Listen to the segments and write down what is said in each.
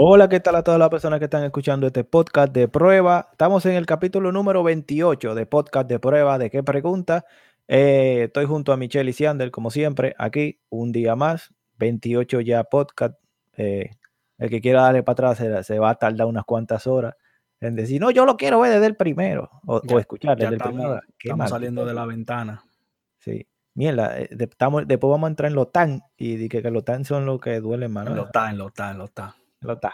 Hola, ¿qué tal a todas las personas que están escuchando este podcast de prueba? Estamos en el capítulo número 28 de podcast de prueba de qué pregunta. Eh, estoy junto a Michelle y Siander, como siempre, aquí un día más, 28 ya podcast. Eh, el que quiera darle para atrás se, va a tardar unas cuantas horas en decir, no, yo lo quiero ver desde el primero o, escuchar desde el primero. Estamos saliendo de la ventana. Sí. Mierda, eh, después vamos a entrar en los TAN y di que, los TAN son los que duelen más. Los TAN, los TAN, los TAN. Los TAN.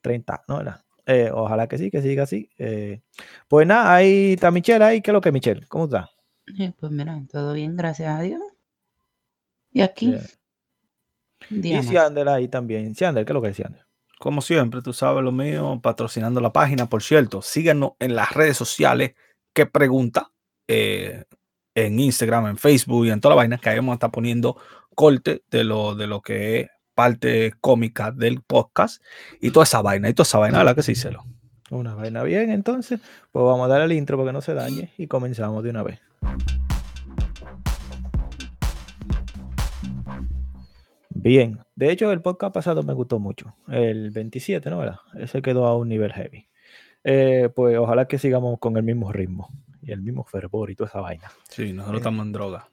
30, ¿no? Eh, ojalá que sí, que siga así. Eh, pues nada, ahí está Michelle, ahí, ¿qué es lo que es Michelle? ¿Cómo está? pues mira, todo bien, gracias a Dios. Y aquí. Y Siander ahí también. Siander, ¿qué es lo que es Siander? Como siempre, tú sabes lo mío, patrocinando la página. Por cierto, síganos en las redes sociales. ¿Qué pregunta? Eh, en Instagram, en Facebook y en toda la vaina que ahí vamos a estar poniendo corte de lo, de lo que es parte cómica del podcast y toda esa vaina, y toda esa vaina, la que sí se lo. Una vaina bien, entonces, pues vamos a dar el intro para que no se dañe y comenzamos de una vez. Bien, de hecho el podcast pasado me gustó mucho, el 27, ¿no? ¿verdad? Ese quedó a un nivel heavy. Eh, pues ojalá que sigamos con el mismo ritmo y el mismo fervor y toda esa vaina. Sí, nosotros eh. estamos en droga.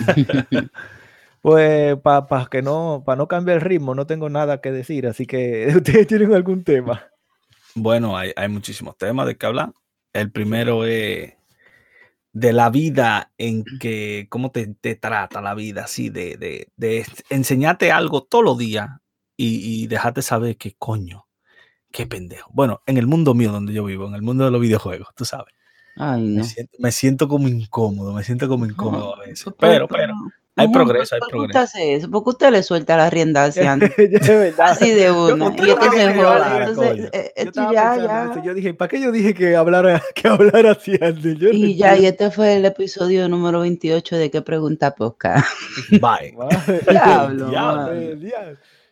pues para que no, para no cambiar el ritmo, no tengo nada que decir, así que ustedes tienen algún tema. Bueno, hay, hay muchísimos temas de que hablar. El primero es de la vida en que, cómo te, trata la vida, así, de, de, enseñarte algo todos los días y, y dejarte saber que coño, qué pendejo. Bueno, en el mundo mío donde yo vivo, en el mundo de los videojuegos, tú sabes. me, siento, como incómodo, me siento como incómodo a veces. Pero, pero, hay progreso, hay progreso. Usted eso? ¿Por qué usted le suelta la rienda hacia Así de uno. y este se joda. Entonces, eh, esto ya, ya. Yo dije, ¿para qué yo dije que hablara, que hablara así antes? y ya, y este fue el episodio número 28 de ¿Qué pregunta Posca? Bye. Diablo.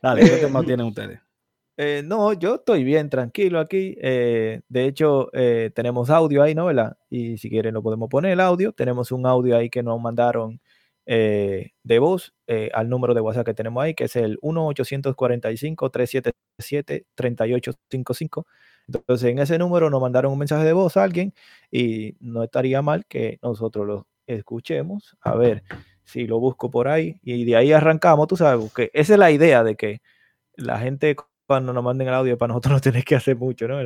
Dale, ¿qué tema tienen ustedes? Eh, no, yo estoy bien, tranquilo aquí. Eh, de hecho, eh, tenemos audio ahí, ¿no? ¿verdad? Y si quieren lo podemos poner el audio. Tenemos un audio ahí que nos mandaron eh, de voz eh, al número de WhatsApp que tenemos ahí, que es el 1-845-377-3855. Entonces, en ese número nos mandaron un mensaje de voz a alguien y no estaría mal que nosotros lo escuchemos. A ver si lo busco por ahí y de ahí arrancamos, tú sabes, que esa es la idea de que la gente cuando nos manden el audio para nosotros no tenemos que hacer mucho, ¿no?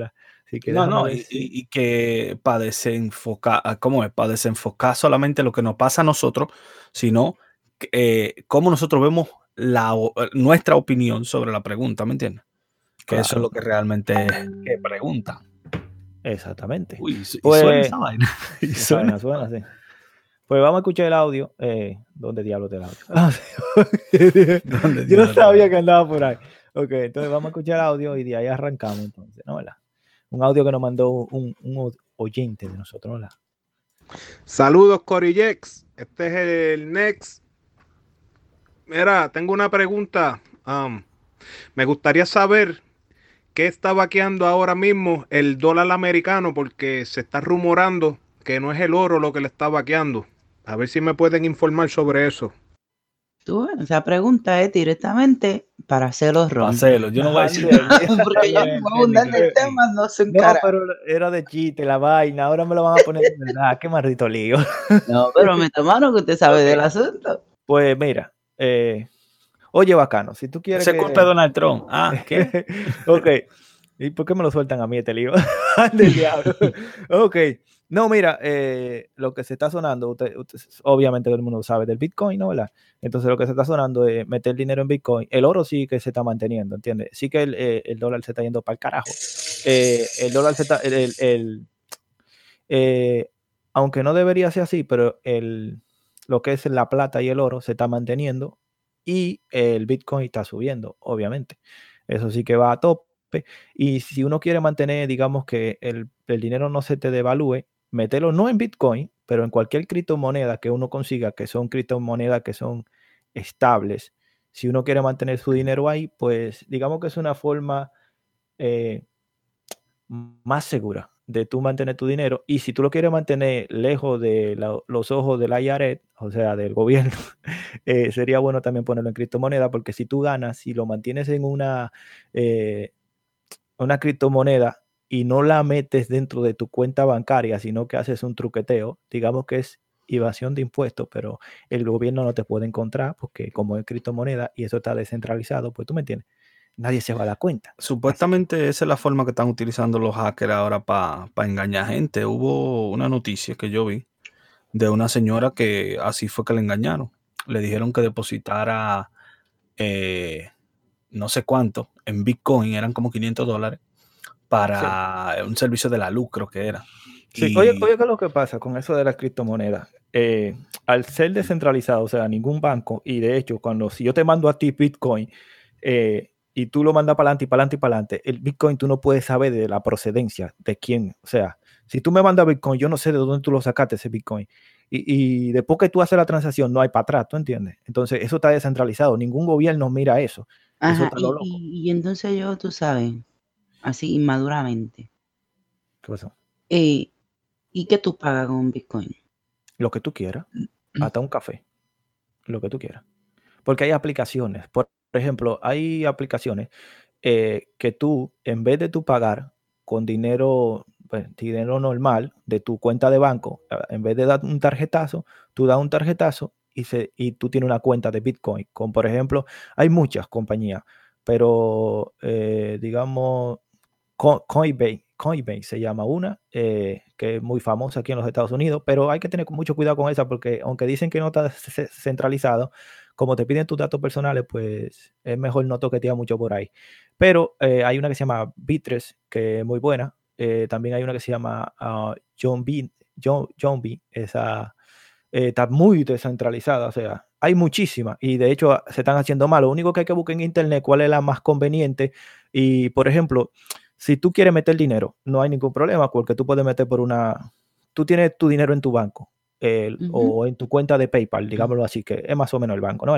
No, no, y, que para desenfocar, ah, ¿cómo es? Para desenfocar solamente lo que nos pasa a nosotros, sino eh, cómo nosotros vemos la, eh, nuestra opinión sobre la pregunta, ¿me entiendes? Que eso es lo que realmente que pregunta. Exactamente. Uy, y suena pues esa vaina. suena, suena, sí. Pues vamos a escuchar el audio. Eh, ¿Dónde diablos te el audio? Yo no sabía que andaba por ahí. Ok, entonces vamos a escuchar el audio y de ahí arrancamos entonces, ¿no? ¿verdad? Un audio que nos mandó un, oyente de nosotros. Saludos, Corillex. Este es el Next. Mira, tengo una pregunta. Um, me gustaría saber qué está vaqueando ahora mismo el dólar americano, porque se está rumorando que no es el oro lo que le está vaqueando. A ver si me pueden informar sobre eso. Tú, esa pregunta es directamente para hacerlo ron. Hacerlo, yo no voy a decir. Porque ya me el tema, no se encara. No, pero era de chiste la vaina, ahora me lo van a poner de verdad, qué maldito lío. No, pero me tomaron que usted sabe del asunto. Pues mira, eh, oye, bacano, si tú quieres. Se culpa de Donald Trump. Ah, ¿qué? ok. ¿Y por qué me lo sueltan a mí este lío? Del diablo. ok. No, mira, eh, lo que se está sonando, obviamente todo el mundo sabe del Bitcoin, ¿no? Entonces lo que se está sonando es meter dinero en Bitcoin. El oro sí que se está manteniendo, ¿entiendes? Sí que el, eh, dólar se está yendo para el carajo. Eh, el dólar se está, el, aunque no debería ser así, pero el, lo que es la plata y el oro se está manteniendo y el Bitcoin está subiendo, obviamente. Eso sí que va a tope. Y si uno quiere mantener, digamos que el, el dinero no se te devalúe, meterlo no en Bitcoin, pero en cualquier criptomoneda que uno consiga, que son criptomonedas que son estables. Si uno quiere mantener su dinero ahí, pues digamos que es una forma eh, más segura de tú mantener tu dinero. Y si tú lo quieres mantener lejos de los ojos del IRS, o sea, del gobierno, eh, sería bueno también ponerlo en criptomoneda, porque si tú ganas, si lo mantienes en una, eh, una criptomoneda y no la metes dentro de tu cuenta bancaria, sino que haces un truqueteo, digamos que es evasión de impuestos, pero el gobierno no te puede encontrar porque como es criptomoneda y eso está descentralizado, pues tú me entiendes, nadie se va a dar cuenta. Supuestamente esa es la forma que están utilizando los hackers ahora para engañar gente. Hubo una noticia que yo vi de una señora que así fue que le engañaron. Le dijeron que depositara eh, no sé cuánto en Bitcoin, eran como 500 dólares, para un servicio de la luz, creo que era. Sí, oye, oye, ¿qué es lo que pasa con eso de las criptomonedas? Eh, al ser descentralizado, o sea, ningún banco, y de hecho, cuando si yo te mando a ti Bitcoin eh, y tú lo mandas para adelante y para adelante y para adelante, el Bitcoin tú no puedes saber de la procedencia, de quién, o sea, si tú me mandas Bitcoin, yo no sé de dónde tú lo sacaste ese Bitcoin. Y, después que tú haces la transacción, no hay para atrás, ¿tú entiendes? Entonces, eso está descentralizado. Ningún gobierno mira eso. Ajá, y, entonces yo, tú sabes, así inmaduramente. ¿Qué pasó? Eh, ¿Y qué tú pagas con Bitcoin? Lo que tú quieras, mm. hasta un café, lo que tú quieras. Porque hay aplicaciones, por ejemplo, hay aplicaciones eh, que tú, en vez de tú pagar con dinero pues, dinero normal de tu cuenta de banco, en vez de dar un tarjetazo, tú das un tarjetazo y, se, y tú tienes una cuenta de Bitcoin. Como por ejemplo, hay muchas compañías, pero eh, digamos, Coinbase, Coinbase se llama una, eh, que es muy famosa aquí en los Estados Unidos, pero hay que tener mucho cuidado con esa porque aunque dicen que no está centralizado, como te piden tus datos personales, pues es mejor no toquetear mucho por ahí. Pero eh, hay una que se llama Bitres, que es muy buena, eh, también hay una que se llama uh, John B. John, John B. Esa está muy descentralizada, o sea, hay muchísimas y de hecho se están haciendo mal. Lo único que hay que buscar en internet cuál es la más conveniente y, por ejemplo, si tú quieres meter dinero, no hay ningún problema porque tú puedes meter por una, tú tienes tu dinero en tu banco. o en tu cuenta de PayPal, digámoslo así, que es más o menos el banco, ¿no?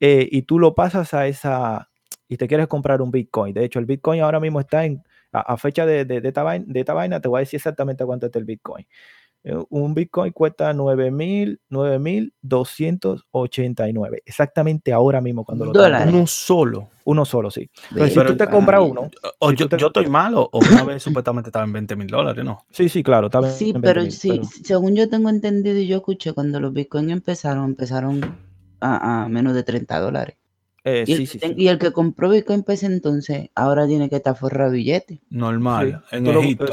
Eh, y tú lo pasas a esa, y te quieres comprar un Bitcoin. De hecho, el Bitcoin ahora mismo está en a, fecha de, de, esta vaina, te voy a decir exactamente cuánto está el Bitcoin. Eh, un Bitcoin cuesta 9.289. Exactamente ahora mismo cuando lo Uno solo. Uno solo, sí. si tú te compras uno. O yo, estoy mal, o, una vez supuestamente estaba en 20 mil dólares, ¿no? Sí, sí, claro. sí, pero sí, según yo tengo entendido y yo escuché, cuando los Bitcoin empezaron, empezaron a, a menos de 30 dólares. Eh, y, el, que compró Bitcoin pues entonces ahora tiene que estar forrado billete. Normal, en Egipto,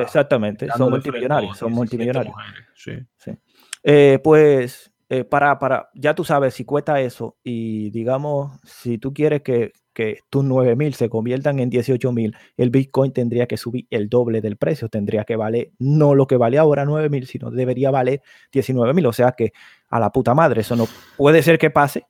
exactamente, son multimillonarios, son multimillonarios. Eh, pues eh, para, para, ya tú sabes, si cuesta eso y digamos, si tú quieres que, que tus 9 mil se conviertan en 18 mil, el Bitcoin tendría que subir el doble del precio, tendría que valer no lo que vale ahora 9 mil, sino debería valer 19 mil, o sea que a la puta madre, eso no puede ser que pase,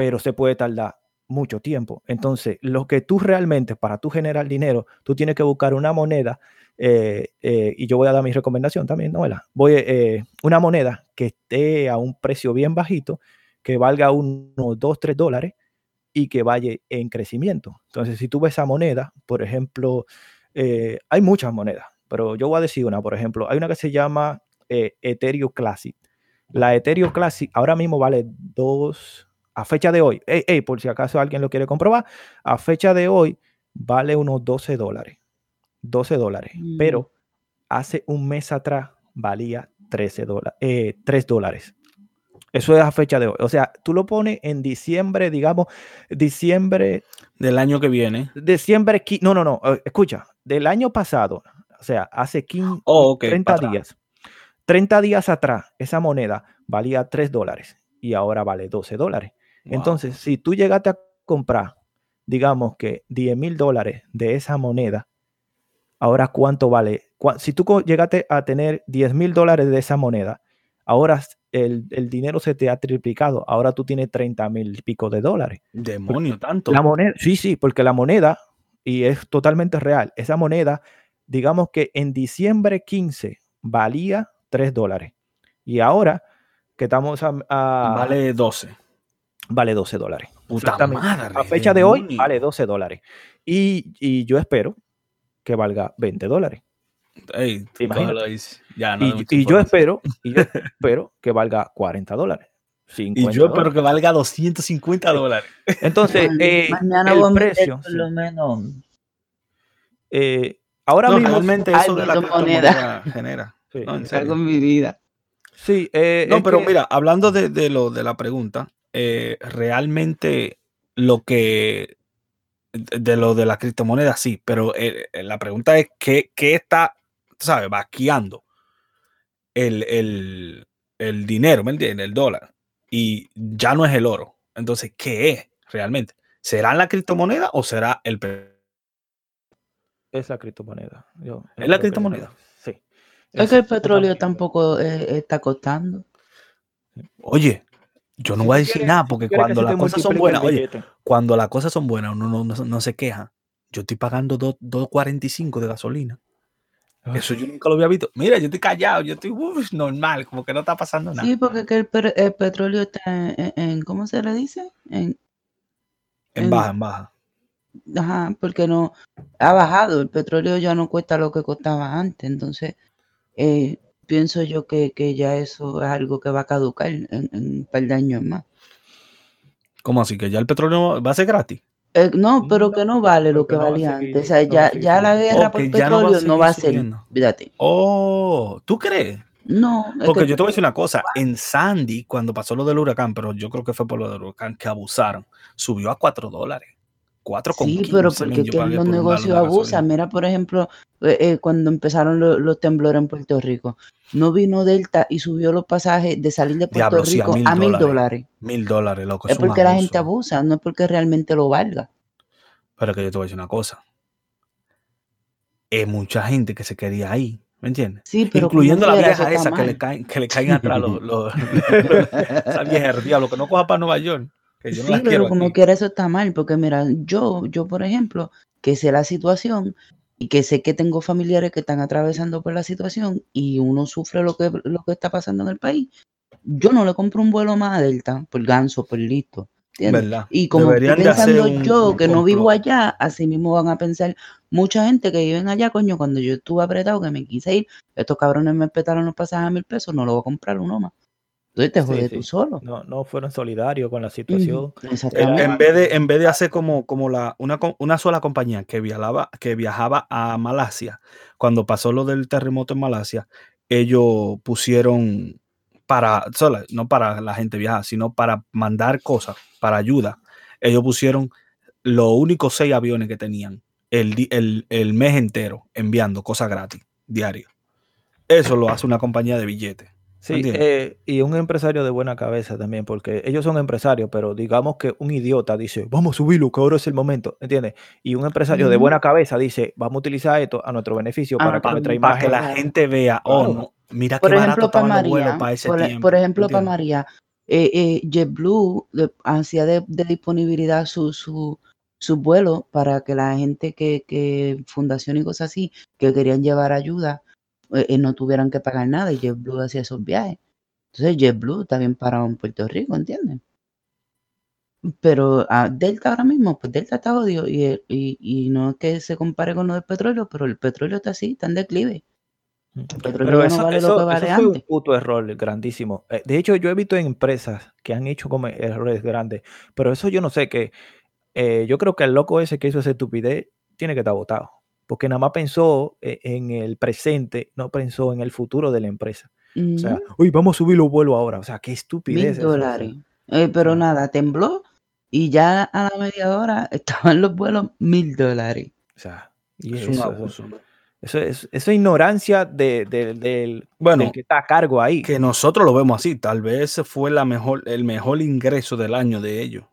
pero se puede tardar mucho tiempo. Entonces, lo que tú realmente, para tú generar dinero, tú tienes que buscar una moneda, eh, eh, y yo voy a dar mi recomendación también, ¿no? Voy, eh, una moneda que esté a un precio bien bajito, que valga unos 2, 3 dólares y que vaya en crecimiento. Entonces, si tú ves esa moneda, por ejemplo, hay muchas monedas, pero yo voy a decir una, por ejemplo, hay una que se llama Ethereum Classic. La Ethereum Classic ahora mismo vale 2 a fecha de hoy, por si acaso alguien lo quiere comprobar, a fecha de hoy vale unos 12 dólares. 12 dólares. Mm. Pero hace un mes atrás valía 13 dólares, 3 dólares. Eso es a fecha de hoy. O sea, tú lo pones en diciembre, digamos, diciembre. Del año que viene. Diciembre, no, no, no, eh, escucha, del año pasado, o sea, hace 15, 30 días. 30 días atrás, esa moneda valía 3 dólares y ahora vale 12 dólares. Entonces, si tú llegaste a comprar, digamos que 10 mil dólares de esa moneda, ahora cuánto vale? Si tú llegaste a tener 10 mil dólares de esa moneda, ahora el, dinero se te ha triplicado, ahora tú tienes 30 mil y pico de dólares. Demonio, tanto. La moneda, sí, sí, porque la moneda, y es totalmente real, esa moneda, digamos que en diciembre 15 valía 3 dólares. Y ahora que estamos a vale 12 vale 12 dólares. Puta a fecha de hoy vale 12 dólares. Y, yo espero que valga 20 dólares. y, yo espero, y yo espero que valga 40 dólares. y yo espero que valga 250 dólares. Entonces, eh, el precio. Por lo menos Eh, ahora mismo. Realmente eso de la criptomoneda genera. algo en mi vida. Sí, eh, no, pero mira, hablando de, lo de la pregunta, eh, realmente lo que de lo de la criptomoneda, sí, pero la pregunta es ¿qué, qué está, sabes, vaqueando el, el, el dinero, ¿me entiendes? El dólar. Y ya no es el oro. Entonces, ¿qué es realmente? ¿Será la criptomoneda o será el Es la criptomoneda. ¿Es la criptomoneda? sí. Es, que el petróleo tampoco eh, está costando. Oye, yo no voy a decir nada porque cuando las cosas son buenas, oye, cuando las cosas son buenas uno no, se queja. Yo estoy pagando 2.45 de gasolina. Eso yo nunca lo había visto. Mira, yo estoy callado, yo estoy normal, como que no está pasando nada. Sí, porque el, el, petróleo está en, ¿cómo se le dice? En, en, baja, en baja. Ajá, porque no ha bajado. El petróleo ya no cuesta lo que costaba antes. Entonces, eh, pienso yo que, ya eso es algo que va a caducar en, un par de años más. ¿Cómo así? ¿Que ya el petróleo va a ser gratis? Eh, no, pero que no vale lo que valía antes. O sea, ya, ya la guerra por petróleo no va a, ser. Fíjate. Oh, ¿tú crees? No. Porque yo te voy a decir una cosa. En Sandy, cuando pasó lo del huracán, pero yo creo que fue por lo del huracán que abusaron, subió a 4 dólares. 4 con Sí, pero porque los negocios abusan. Mira, por ejemplo, eh, eh, cuando empezaron los temblores en Puerto Rico, no vino Delta y subió los pasajes de salir de Puerto Rico a mil dólares. Mil dólares, loco. Es porque la gente abusa, no es porque realmente lo valga. Pero que yo te voy a decir una cosa. Es mucha gente que se quería ahí, ¿me entiendes? Sí, pero Incluyendo la vieja esa que le, caen, que le caen atrás los, los, esa vieja diablo que no coja para Nueva York. Sí, pero como quiera eso está mal, porque mira, yo, yo por ejemplo, que sé la situación, y que sé que tengo familiares que están atravesando por la situación y uno sufre lo que, lo que está pasando en el país, yo no le compro un vuelo más a Delta por ganso, por listo. Y como estoy pensando yo que no vivo allá, así mismo van a pensar mucha gente que viven allá, coño, cuando yo estuve apretado que me quise ir, estos cabrones me petaron los pasajes a mil pesos, no lo voy a comprar uno más. Entonces te jodes tú solo. No, no fueron solidarios con la situación. En, vez de, en vez de hacer como, como la, una, una sola compañía que viajaba, que viajaba a Malasia, cuando pasó lo del terremoto en Malasia, ellos pusieron para, no para la gente viajar, sino para mandar cosas, para ayuda. Ellos pusieron los únicos seis aviones que tenían el, el, el mes entero enviando cosas gratis, diario. Eso lo hace una compañía de billetes. Sí, eh, y un empresario de buena cabeza también, porque ellos son empresarios, pero digamos que un idiota dice, vamos a subirlo, que ahora es el momento, ¿entiendes? Y un empresario de buena cabeza dice, vamos a utilizar esto a nuestro beneficio para que nuestra imagen... que la gente vea, oh, no, mira por qué ejemplo, para María, para ese por, tiempo, por ejemplo, para María, eh, eh, JetBlue hacía de, disponibilidad su, su, su vuelo para que la gente que, que, fundación y cosas así, que querían llevar ayuda, eh, eh, no tuvieran que pagar nada y JetBlue hacía esos viajes. Entonces JetBlue está bien parado en Puerto Rico, ¿entiendes? Pero a ah, Delta ahora mismo, pues Delta está odio y, y, no es que se compare con lo del petróleo, pero el petróleo está así, está en declive. El petróleo no vale lo que vale fue un puto error grandísimo. Eh, de hecho, yo he visto empresas que han hecho como errores grandes, pero eso yo no sé qué. yo creo que el loco ese que hizo esa estupidez tiene que estar votado porque nada más pensó eh, en el presente, no pensó en el futuro de la empresa. O sea, uy, vamos a subir los vuelos ahora. O sea, qué estupidez. Mil dólares. Eh, pero nada, tembló y ya a la media hora estaban los vuelos mil dólares. O sea, y es eso, un abuso. Eso, es, eso ignorancia de, del, bueno, que está a cargo ahí. Que nosotros lo vemos así. Tal vez fue la mejor, el mejor ingreso del año de ellos.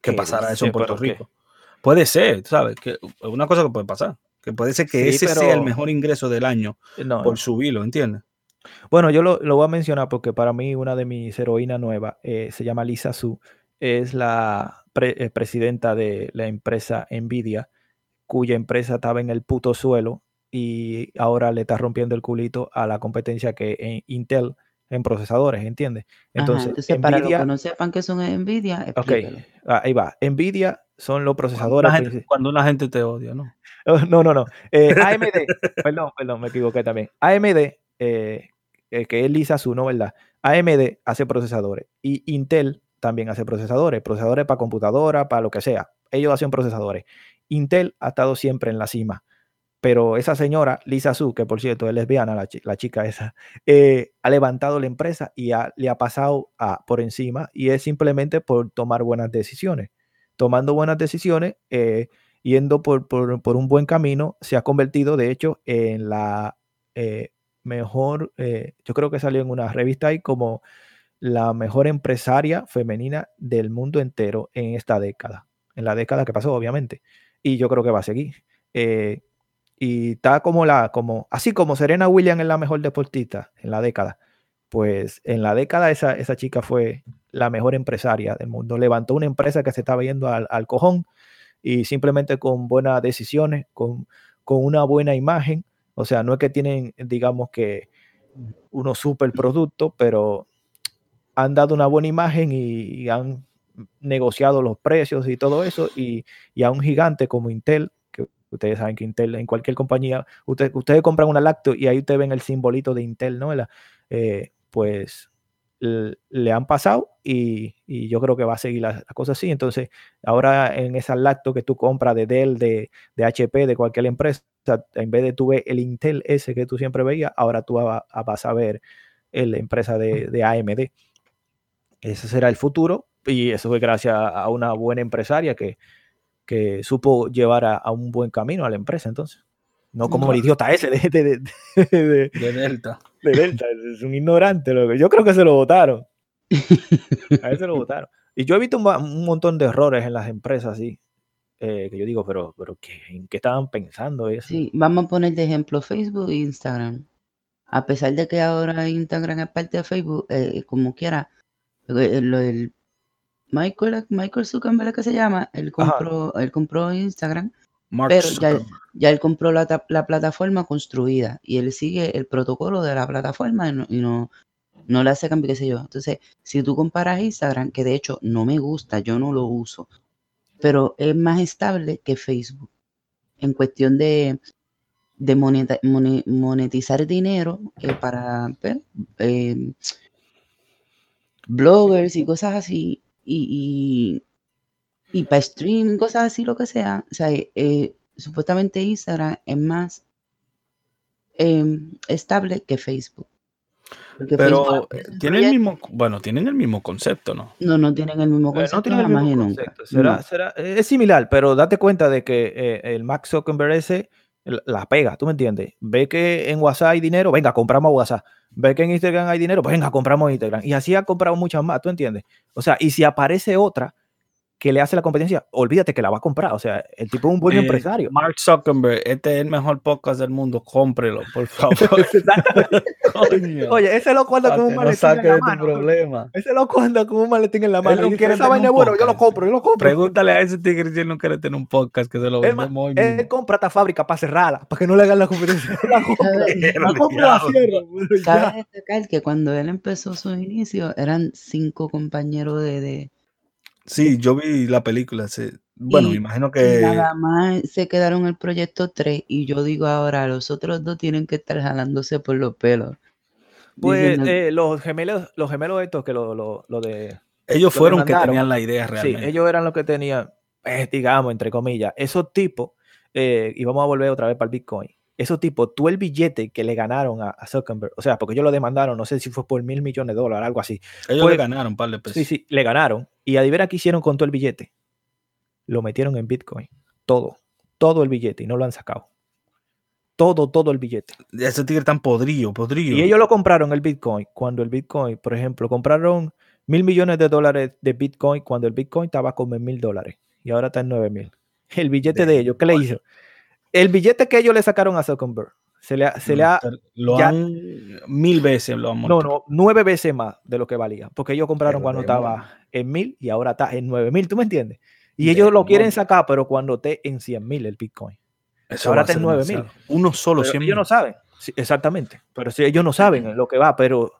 Que pasara eso en Puerto Rico. Puede ser, ¿sabes? Que es una cosa que puede pasar. Que puede ser que ese sea el mejor ingreso del año eh, por subirlo, ¿entiendes? Bueno, yo lo, voy a mencionar porque para mí una de mis heroínas nuevas eh, se llama Lisa Su, es la eh, presidenta de la empresa Nvidia, cuya empresa estaba en el puto suelo y ahora le está rompiendo el culito a la competencia que Intel en procesadores, ¿entiendes? Entonces, para los que no sepan que son Nvidia, ok, ah, ahí va. Nvidia son los procesadores. Cuando una gente, te odia, ¿no? no, no, no. Eh, AMD, perdón, perdón, me equivoqué también. AMD, eh, eh, que es Lisa Su, ¿no? ¿Verdad? AMD hace procesadores y Intel también hace procesadores, procesadores para computadora, para lo que sea. Ellos hacen procesadores. Intel ha estado siempre en la cima pero esa señora, Lisa Su, que por cierto es lesbiana, la, la chica esa, eh, ha levantado la empresa y le ha pasado por encima y es simplemente por tomar buenas decisiones. Tomando buenas decisiones, eh, yendo por, por, un buen camino, se ha convertido de hecho en la eh, mejor, yo creo que salió en una revista ahí como la mejor empresaria femenina del mundo entero en esta década, en la década que pasó obviamente, y yo creo que va a seguir y está como la, como, así como Serena Williams es la mejor deportista en la década, pues en la década esa, esa chica fue la mejor empresaria del mundo. Levantó una empresa que se estaba yendo al, al cojón y simplemente con buenas decisiones, con, con, una buena imagen. O sea, no es que tienen, digamos que, unos super productos, pero han dado una buena imagen y, han negociado los precios y todo eso. Y, y a un gigante como Intel, Ustedes saben que Intel, en cualquier compañía, ustedes compran una lacto y ahí ustedes ven el simbolito de Intel, ¿no? Eh, pues le han pasado y, yo creo que va a seguir la, cosa así. Entonces, ahora en esa lacto que tú compras de Dell, de, HP, de cualquier empresa, en vez de tú ver el Intel ese que tú siempre veías, ahora tú vas a ver la empresa de, de AMD. Ese será el futuro y eso fue gracias a una buena empresaria que, que supo llevar a, un buen camino a la empresa entonces. No como el idiota ese de, de, de, Delta. De Delta, es un ignorante. Lo que, yo creo que se lo votaron. A él se lo votaron. Y yo he visto un, montón de errores en las empresas así. Eh, que yo digo, pero, pero ¿qué, ¿en qué estaban pensando eso? Sí, vamos a poner de ejemplo Facebook e Instagram. A pesar de que ahora Instagram es parte de Facebook, eh, como quiera, eh, el, Michael, Michael Zuckerberg, que se llama, él compró, él compró Instagram, pero ya, él compró la, plataforma construida y él sigue el protocolo de la plataforma y no, no, le hace cambio, qué sé yo. Entonces, si tú comparas Instagram, que de hecho no me gusta, yo no lo uso, pero es más estable que Facebook en cuestión de, de monetizar dinero eh, para pues, eh, bloggers y cosas así y, y, para streaming, cosas así, lo que sea. O sea, eh, supuestamente Instagram es más em, estable que Facebook. Pero eh, tienen el mismo, bueno, tienen el mismo concepto, ¿no? No, no tienen el mismo concepto. no tienen el mismo concepto. Será, será, es similar, pero date cuenta de que eh, el Max Zuckerberg ese la pega, ¿tú me entiendes? Ve que en WhatsApp hay dinero, venga, compramos WhatsApp. Ve que en Instagram hay dinero, pues venga, compramos Instagram. Y así ha comprado muchas más, ¿tú entiendes? O sea, y si aparece otra que le hace la competencia, olvídate que la va a comprar. O sea, el tipo es un buen eh, empresario. Mark Zuckerberg, este es el mejor podcast del mundo, cómprelo, por favor. Oye, ese lo cuando con un maletín en la mano. Problema. Ese lo cuando con un maletín en la mano. Él quiere esa vaina bueno, yo lo compro, yo lo compro. Pregúntale a ese tigre si él no quiere tener un podcast que se lo vende muy bien. Él compra esta fábrica para cerrarla, para que no le hagan la competencia. la compra, la Cabe destacar que cuando él empezó su inicio, eran cinco compañeros de Sí, yo vi la película. bueno, me imagino que. Nada más se quedaron el proyecto 3 y yo digo ahora, los otros dos tienen que estar jalándose por los pelos. Pues eh, los gemelos, los gemelos estos que lo, lo, lo de. Ellos fueron que tenían la idea realmente. Sí, ellos eran los que tenían, eh, digamos, entre comillas, esos tipos, eh, y vamos a volver otra vez para el Bitcoin esos tipos, tú el billete que le ganaron a, Zuckerberg, o sea, porque ellos lo demandaron, no sé si fue por mil millones de dólares, algo así. Ellos le ganaron par de pesos. Sí, sí, le ganaron. Y adivina qué hicieron con todo el billete. Lo metieron en Bitcoin. Todo. Todo el billete y no lo han sacado. Todo, todo el billete. Ese tigre tan podrido, podrido. Y ellos lo compraron el Bitcoin. Cuando el Bitcoin, por ejemplo, compraron mil millones de dólares de Bitcoin cuando el Bitcoin estaba como en mil dólares. Y ahora está en nueve mil. El billete de ellos, ¿qué le hizo? el billete que ellos le sacaron a Zuckerberg, se le, se le ha... Lo han mil veces, lo han No, no, nueve veces más de lo que valía, porque ellos compraron cuando estaba en mil y ahora está en nueve mil, ¿tú me entiendes? Y ellos lo quieren sacar, pero cuando esté en cien mil el Bitcoin. Eso ahora está en nueve mil. Uno solo, cien Ellos no saben, exactamente, pero si ellos no saben lo que va, pero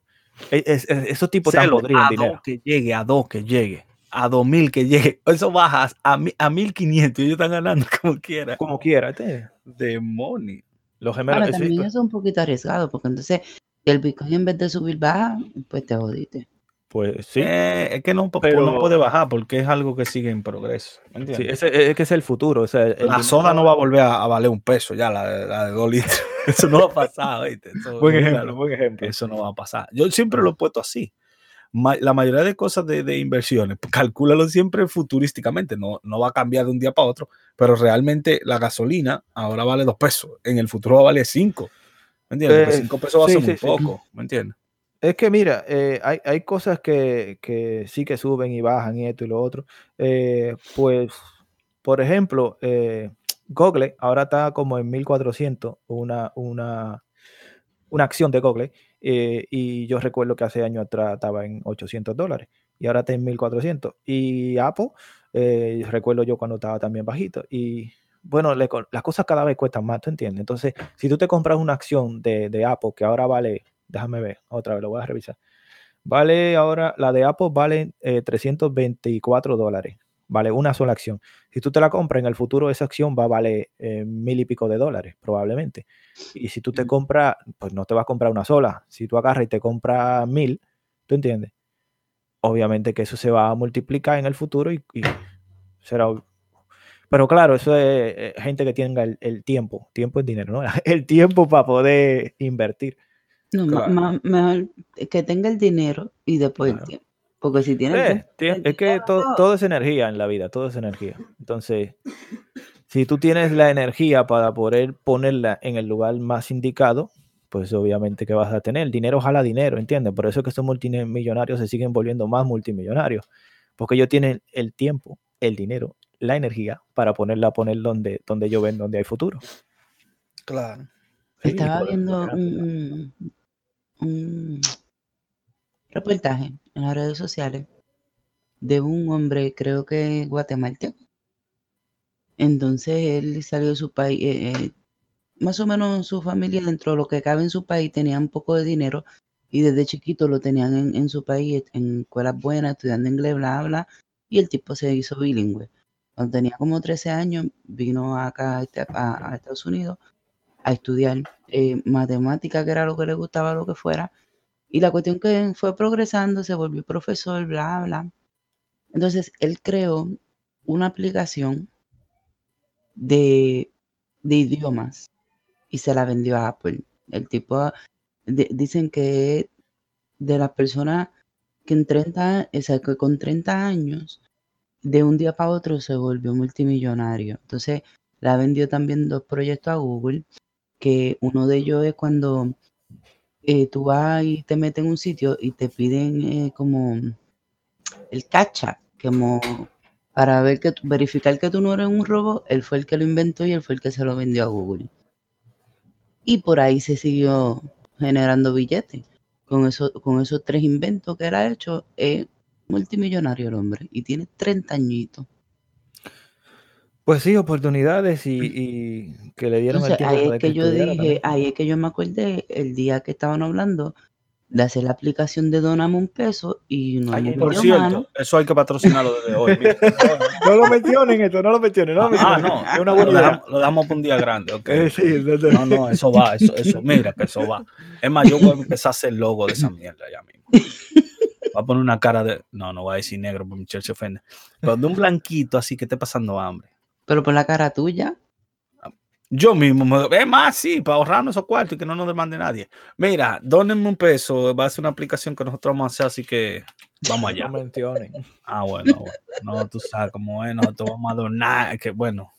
esos tipos están podridos dinero. que llegue, a dos que llegue a 2000 que llegue. Eso bajas a, a 1500 y ellos están ganando como quiera. Como quiera. Este. Demonio. Los gemelos. Ahora, también es un poquito arriesgado porque entonces el Bitcoin en vez de subir baja, pues te jodiste. Pues sí. Eh, es que no, no, puede bajar porque es algo que sigue en progreso. Sí, es, es, que es el futuro. O sea, la soda no va a volver a, valer un peso ya, la, de dos litros. Eso no va a pasar. Eso, buen ejemplo, buen ejemplo. Eso no va a pasar. Yo siempre lo he puesto así. la mayoría de cosas de, de, inversiones, calcúlalo siempre futurísticamente. No, no va a cambiar de un día para otro, pero realmente la gasolina ahora vale dos pesos. En el futuro va a valer cinco. ¿Me entiendes? Porque eh, cinco pesos va a ser muy poco. ¿Me entiendes? Es que mira, eh, hay, hay, cosas que, que, sí que suben y bajan y esto y lo otro. Eh, pues, por ejemplo, eh, Google ahora está como en 1400, una, una, una acción de Google. y yo recuerdo que hace años atrás estaba en 800 dólares y ahora está en 1400. Y Apple, recuerdo yo cuando estaba también bajito. Y bueno, las cosas cada vez cuestan más, ¿tú entiendes? Entonces, si tú te compras una acción de, de Apple que ahora vale Déjame ver, otra vez lo voy a revisar. Vale ahora, la de Apple vale 324 eh, dólares. Vale una sola acción. Si tú te la compras en el futuro, esa acción va a valer eh, mil y pico de dólares, probablemente. Y si tú te compras, pues no te vas a comprar una sola. Si tú agarras y te compras mil, ¿tú entiendes? Obviamente que eso se va a multiplicar en el futuro y, será. Pero claro, eso es gente que tenga el, el tiempo. Tiempo es dinero, ¿no? El tiempo para poder invertir. No, mejor que tenga el dinero y después el tiempo. Porque si tiene. es que todo, es energía en la vida, todo es energía. Entonces, si tú tienes la energía para poder ponerla en el lugar más indicado, pues obviamente que vas a tener. El dinero jala dinero, ¿entiendes? Por eso es que estos multimillonarios se siguen volviendo más multimillonarios. Porque ellos tienen el tiempo, el dinero, la energía para ponerla a poner donde, donde ellos ven, donde hay futuro. Claro. Estaba viendo un, un reportaje en las redes sociales de un hombre, creo que guatemalteco. Entonces él salió de su país, eh, eh, más o menos su familia dentro de lo que cabe en su país tenía un poco de dinero y desde chiquito lo tenían en, su país, en escuelas buenas, estudiando inglés, bla, bla, y el tipo se hizo bilingüe. Cuando tenía como 13 años, vino acá este, a, a Estados Unidos a estudiar eh, matemática, que era lo que le gustaba, lo que fuera. Y la cuestión que fue progresando, se volvió profesor, bla, bla. Entonces, él creó una aplicación de, idiomas y se la vendió a Apple. El tipo, dicen que de las personas que en 30, o sea, que con 30 años, de un día para otro se volvió multimillonario. Entonces, la vendió también dos proyectos a Google que uno de ellos es cuando eh, tú vas y te metes en un sitio y te piden eh, como el cacha, como para ver que verificar que tú no eres un robo, él fue el que lo inventó y él fue el que se lo vendió a Google. Y por ahí se siguió generando billetes. Con, eso, con esos tres inventos que ha hecho, es multimillonario el hombre y tiene 30 añitos. Pues sí, oportunidades y, que le dieron el tiempo. Ahí es que, yo dije, ahí es que yo me acordé el día que estaban hablando de hacer la aplicación de Doname un peso y no hay Por cierto, eso hay que patrocinarlo desde hoy. no lo mencionen esto, no lo mencionen. No ah, no, es una buena lo, dejamos, lo, damos, por un día grande, ok. Sí, no, no, eso va, eso, eso, mira que eso va. Es más, yo voy a empezar a hacer el logo de esa mierda ya mismo. Va a poner una cara de, no, no voy a decir negro porque mi se ofende, pero de un blanquito así que esté pasando hambre pero por la cara tuya. Yo mismo, es más, sí, para ahorrarnos esos cuartos y que no nos demande nadie. Mira, donenme un peso, va a ser una aplicación que nosotros vamos a hacer, así que vamos allá. No mencionen. Ah, bueno, no, tú sabes cómo es, nosotros vamos a donar, que bueno,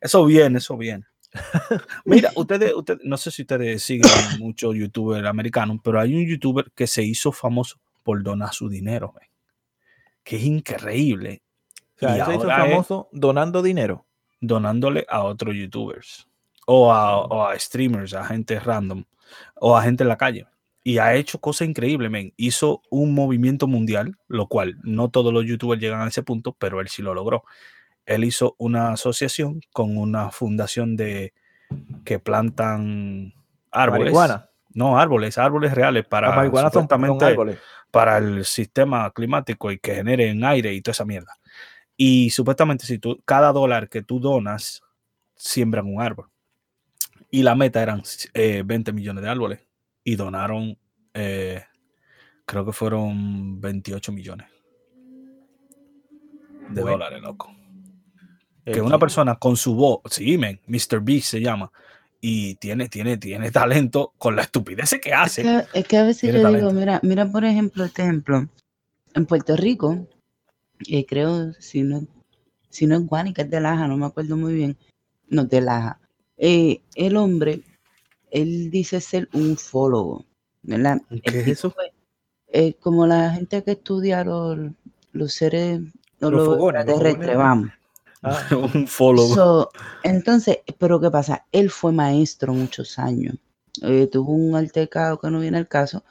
eso viene, eso viene. Mira, ustedes, ustedes, no sé si ustedes siguen muchos youtubers americanos, pero hay un youtuber que se hizo famoso por donar su dinero, que es increíble. O sea, se hizo famoso donando dinero. Donándole a otros youtubers. O a, streamers, a gente random. O a gente en la calle. Y ha hecho cosas increíbles, men. Hizo un movimiento mundial, lo cual no todos los youtubers llegan a ese punto, pero él sí lo logró. Él hizo una asociación con una fundación de que plantan árboles. No, árboles, árboles reales para para el sistema climático y que generen aire y toda esa mierda. Y supuestamente, si tú, cada dólar que tú donas, siembran un árbol. Y la meta eran 20 eh, millones de árboles. Y donaron eh, creo que fueron 28 millones de dólares, loco. Que una persona con su voz, sí, men, Mr. Beast se llama, y tiene, tiene, tiene talento con la estupidez que hace. Es que, a veces yo digo, mira, mira por ejemplo este ejemplo. En Puerto Rico, eh, creo, si no, si no es Guanica, es de Laja, no me acuerdo muy bien, no, de Laja. Eh, el hombre, él dice ser un fólogo, ¿verdad? ¿Qué es eso? Eh, como la gente que estudia los, los seres, los, los vamos. Ah. un follow. entonces, pero ¿qué pasa? Él fue maestro muchos años. Eh, tuvo un altercado que no viene al caso.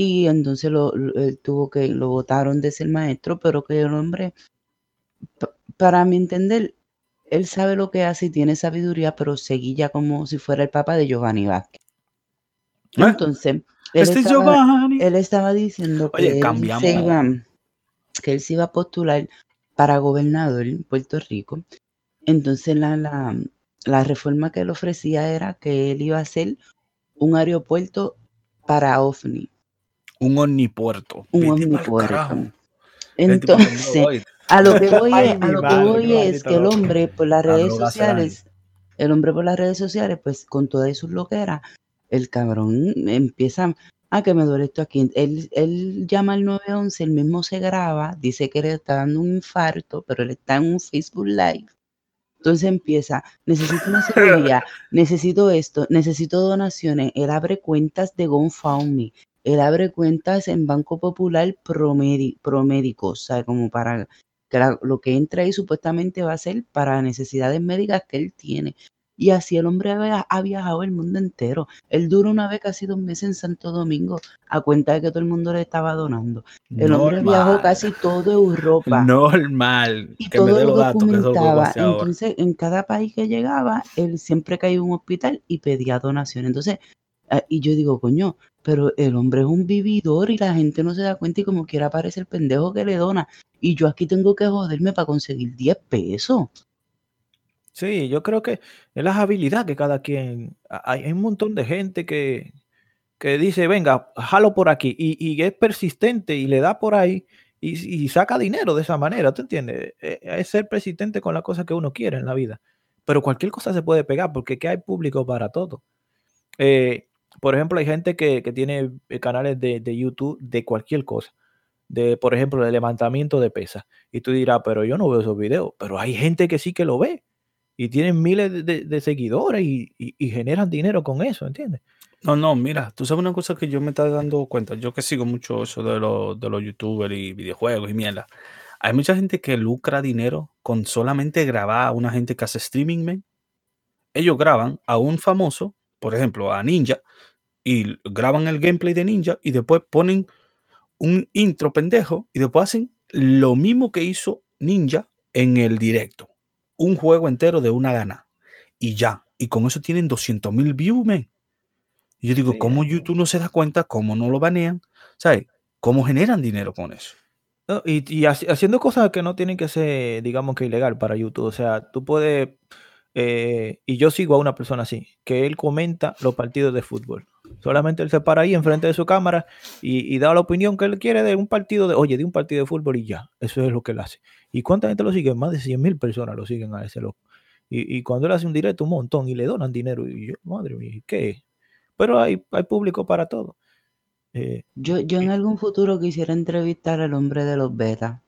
Y entonces lo, tuvo que, lo votaron de ser maestro, pero que el hombre, para mi entender, él sabe lo que hace y tiene sabiduría, pero seguía como si fuera el papá de Giovanni Vázquez. ¿Eh? Entonces, él, este estaba, él estaba diciendo que, él se iba, que él se iba a postular para gobernador en Puerto Rico. Entonces la, la, reforma que él ofrecía era que él iba a hacer un aeropuerto para OVNI. Un omnipuerto. Un omnipuerto. Entonces, a lo que voy, es, a lo que, voy es que el hombre por las redes sociales, el hombre por las redes sociales, pues con toda eso lo que era, el cabrón empieza, ah, que me duele esto aquí. Él, él llama al 911, él mismo se graba, dice que le está dando un infarto, pero él está en un Facebook Live. Entonces empieza, necesito una cirugía, necesito esto, necesito donaciones. Él abre cuentas de GoFundMe, él abre cuentas en Banco Popular Promédico, o sea, como para que lo que entra ahí supuestamente va a ser para necesidades médicas que él tiene. Y así el hombre ha, viajado el mundo entero. Él duró una vez casi dos meses en Santo Domingo a cuenta de que todo el mundo le estaba donando. El hombre viajó casi toda Europa. Normal. Y todo lo documentaba. Entonces, en cada país que llegaba, él siempre caía en un hospital y pedía donaciones. Entonces, ah, y yo digo, coño, pero el hombre es un vividor y la gente no se da cuenta y como quiera aparece el pendejo que le dona. Y yo aquí tengo que joderme para conseguir 10 pesos. Sí, yo creo que es la habilidad que cada quien. Hay, un montón de gente que, que dice, venga, jalo por aquí, y, es persistente y le da por ahí y, saca dinero de esa manera, ¿tú entiendes? E, es, ser persistente con la cosa que uno quiere en la vida. Pero cualquier cosa se puede pegar porque hay público para todo. Eh, por ejemplo, hay gente que, tiene eh, canales de, de, YouTube de cualquier cosa. De, por ejemplo, de levantamiento de pesas. Y tú dirás, pero yo no veo esos videos. Pero hay gente que sí que lo ve y tienen miles de, seguidores y, generan dinero con eso, ¿entiendes? No, no, mira, tú sabes una cosa que yo me estoy dando cuenta, yo que sigo mucho eso de, de los youtubers y videojuegos y mierda. Hay mucha gente que lucra dinero con solamente grabar a una gente que hace streaming, man. Ellos graban a un famoso, por ejemplo, a Ninja, y graban el gameplay de Ninja y después ponen un intro pendejo y después hacen lo mismo que hizo Ninja en el directo un juego entero de una gana y ya. Y con eso tienen 200 mil views, man. Y yo digo, ¿cómo YouTube no se da cuenta? ¿Cómo no lo banean? ¿Sabes? ¿Cómo generan dinero con eso? y, haciendo cosas que no tienen que ser, digamos que ilegal para YouTube. O sea, tú puedes, eh, y yo sigo a una persona así, que él comenta los partidos de fútbol. Solamente él se para ahí enfrente de su cámara y, da la opinión que él quiere de un partido de, oye, de un partido de fútbol y ya. Eso es lo que él hace. ¿Y cuánta gente lo sigue? Más de 100 mil personas lo siguen a ese loco. Y, cuando él hace un directo, un montón, y le donan dinero. Y yo, madre mía, ¿qué? Pero hay, hay público para todo. Eh, yo, yo en algún futuro quisiera entrevistar al hombre de los betas.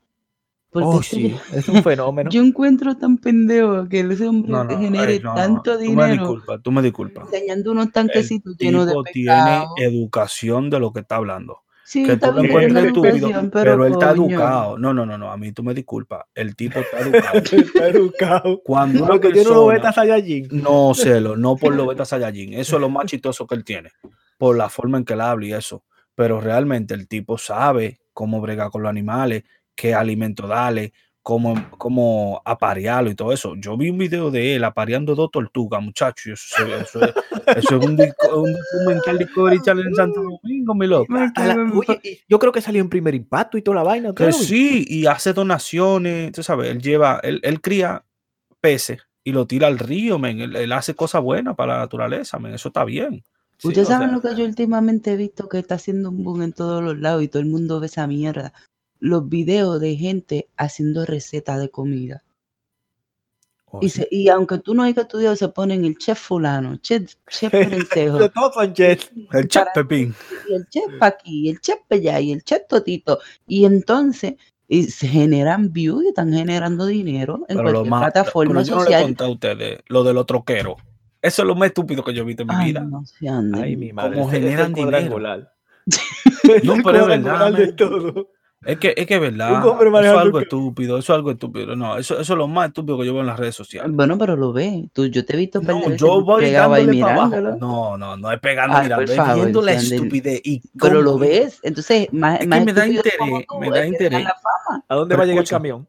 Oh, sí, es un fenómeno. Yo encuentro tan pendejo que ese hombre genere tanto dinero. Tú me disculpas, tú me disculpas. Enseñando unos tanquecitos llenos de tiene educación de lo que está hablando. Sí, que tú lo encuentres estúpido, pero, él está educado. No, no, no, no, a mí tú me disculpas. El tipo está educado. está educado. Cuando una persona, yo no lo beta Saiyajin. No, celo, no por lo beta Saiyajin. Eso es lo más chistoso que él tiene. Por la forma en que él habla y eso. Pero realmente el tipo sabe cómo bregar con los animales, qué alimento darle, cómo, cómo aparearlo y todo eso. Yo vi un video de él apareando dos tortugas, muchachos. Eso, eso, es, eso es un, un documental de Challenge en Santo Domingo, mi loco. Oye, yo creo que salió en primer impacto y toda la vaina. Que sí, y hace donaciones, tú sabes, él lleva, él, él cría peces y lo tira al río, men. Él, hace cosas buenas para la naturaleza, men. Eso está bien. Ustedes saben lo que yo últimamente he visto que está haciendo un boom en todos los lados y todo el mundo ve esa mierda. Los videos de gente haciendo recetas de comida. Oh, y, aunque tú no hayas estudiado, se ponen el chef fulano, chef, chef Perencejo. El chef Pepín. Y el chef Paqui, el chef Pellá y el chef Totito. Y entonces y se generan views y están generando dinero en cualquier plataforma social. Yo no le a ustedes lo de los troqueros. Eso es lo más estúpido que yo he visto en mi vida. No, Ay, mi madre. Cómo generan dinero. no, pero es verdad. De todo. Es que, es que es verdad. Eso es algo estúpido, eso es algo estúpido. No, eso, eso es lo más estúpido que yo veo en las redes sociales. Bueno, pero lo ve. Tú, yo te he visto no, yo voy y mirándolo. No, no, no es pegando y mirando, es viendo la estupidez. Y pero lo ves. Entonces, más, es que me da interés, me da interés. ¿A dónde va a llegar el camión?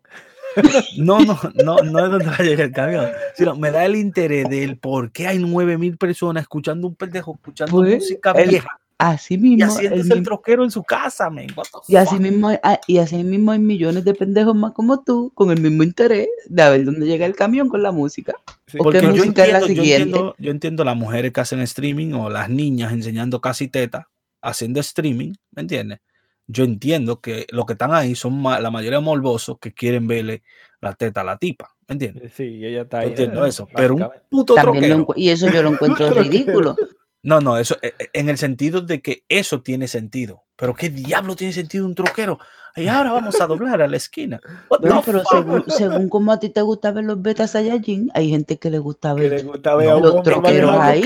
No, no, no, no es donde va a llegar el camión, sino me da el interés del por qué hay nueve mil personas escuchando un pendejo, escuchando pues, música vieja. Así mismo. Y haciéndose el, el troquero en su casa, man. Y así, mismo, ah, y así mismo hay millones de pendejos más como tú, con el mismo interés de ver dónde llega el camión con la música. Porque yo entiendo, es la siguiente. Yo entiendo, las mujeres que hacen streaming o las niñas enseñando casi teta, haciendo streaming, ¿me entiendes? Yo entiendo que lo que están ahí son la mayoría morbosos que quieren verle la teta a la tipa, ¿me entiendes? Sí, ella está ahí. Entiendo eso, pero un puto troquero. y eso yo lo encuentro ridículo. No, no, eso eh, eh, en el sentido de que eso tiene sentido. Pero ¿qué diablo tiene sentido un troquero? Y ahora vamos a doblar a la esquina. No, pero según, según como a ti te gusta ver los betas Saiyajin, hay gente que le gusta ver, los troqueros ahí.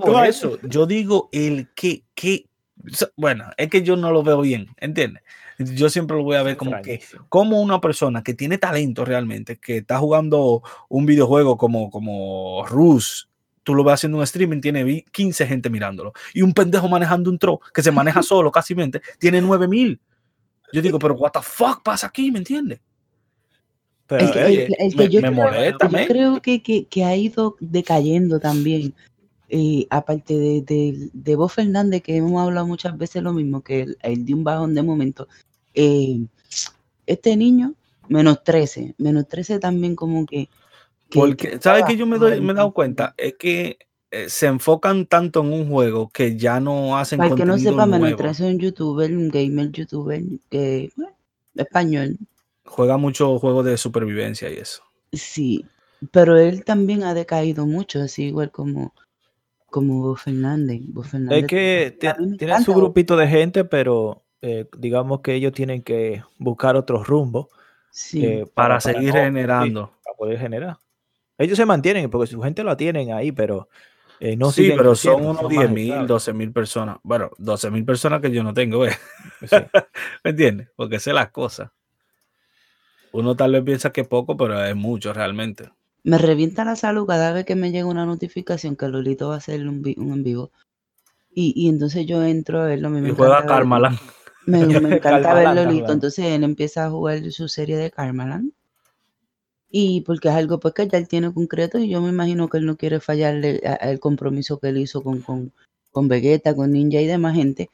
Por eso. Yo digo el que, que, bueno, es que yo no lo veo bien, ¿entiendes? Yo siempre lo voy a ver como que, como una persona que tiene talento realmente, que está jugando un videojuego como, como Rus tú lo ves haciendo un streaming, tiene 15 gente mirándolo. Y un pendejo manejando un tro que se maneja solo casi tiene 9000. Yo digo, pero what the fuck pasa aquí, ¿me entiendes? Pero, me, yo creo, molesta, yo creo que, que, que, ha ido decayendo también. Eh, aparte de, de, de vos, Fernández, que hemos hablado muchas veces lo mismo, que el, de un bajón de momento. Eh, este niño, menos 13, menos 13 también como que porque, ¿sabes que yo me, doy, me he dado cuenta? Es que eh, se enfocan tanto en un juego que ya no hacen Para que no sepa, Menetra es un youtuber, un gamer youtuber que, español. Juega mucho juegos de supervivencia y eso. Sí, pero él también ha decaído mucho, así igual como, como Fernández. es que tiene su grupito de gente, pero eh, digamos que ellos tienen que buscar otros rumbos. Eh, para, seguir generando. para poder generar. Ellos se mantienen porque su gente lo tienen ahí, pero eh, no Sí, pero son unos 10 mil, 12 mil personas. Bueno, 12 mil personas que yo no tengo, ¿eh? ¿me entiendes? Porque sé las cosas. Uno tal vez piensa que poco, pero es mucho realmente. Me revienta la salud cada vez que me llega una notificación que Lolito va a hacer un, en vivo. Y, entonces yo entro a verlo. Me y juega Carmalan. Me, me encanta ver Lolito. Entonces él empieza a jugar su serie de Carmalan y porque es algo pues que ya él tiene concreto y yo me imagino que él no quiere fallarle el compromiso que él hizo con, con, con Vegeta, con Ninja y demás gente.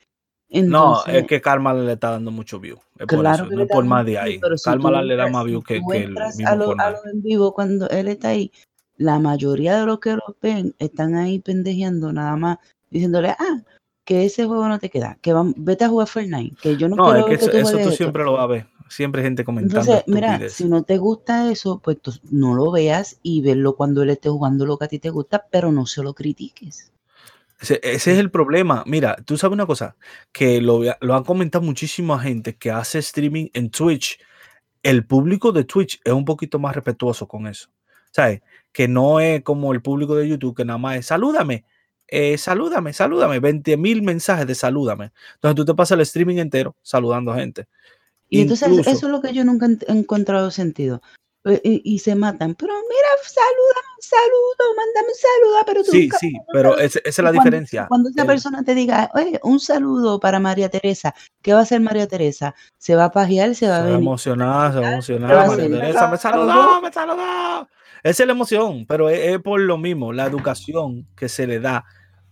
no, es que Karma le está dando mucho view. Es claro por eso, no por más de ahí. Karma le da más view que, que el mismo a los en vivo cuando él está ahí, la mayoría de los que lo ven están ahí pendejeando nada más, diciéndole, ah, que ese juego no te queda, que vete a jugar Fortnite, que yo no, no quiero es que, eso, tú siempre lo vas a ver siempre gente comentando. Entonces, mira, si no te gusta eso, pues no lo veas y verlo cuando él esté jugando lo que a ti te gusta, pero no se lo critiques. Ese, es el problema. Mira, tú sabes una cosa, que lo, lo han comentado muchísima gente que hace streaming en Twitch. El público de Twitch es un poquito más respetuoso con eso. ¿Sabes? Que no es como el público de YouTube, que nada más es salúdame, eh, salúdame, salúdame, 20 mil mensajes de salúdame. Entonces tú te pasas el streaming entero saludando a gente. Y entonces eso es lo que yo nunca he encontrado sentido. Eh, y, se matan. Pero mira, saluda, saludo, mándame un saludo, pero tú Sí, sí, pero esa, es la diferencia. Cuando esa persona te diga, oye, un saludo para María Teresa, ¿qué va a hacer María Teresa? Se va a pajear, se va a venir. emocionar, se va a emocionar. María Teresa, me saludó, me saludó. Esa es la emoción, pero es, por lo mismo, la educación que se le da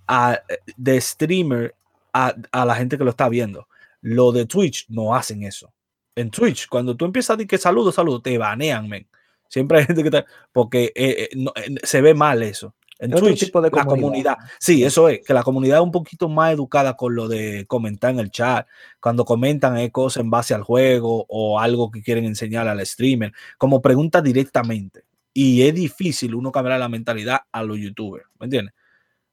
a, de streamer a, a la gente que lo está viendo. Lo de Twitch no hacen eso en Twitch, cuando tú empiezas a decir que saludo, saludo, te banean, men. Siempre hay gente que está, porque eh, eh, eh, se ve mal eso. En Twitch, de la comunidad. Sí, eso es, que la comunidad es un poquito más educada con lo de comentar en el chat. Cuando comentan eh, cosas en base al juego o algo que quieren enseñar al streamer, como pregunta directamente. Y es difícil uno cambiar la mentalidad a los youtubers, ¿me entiendes?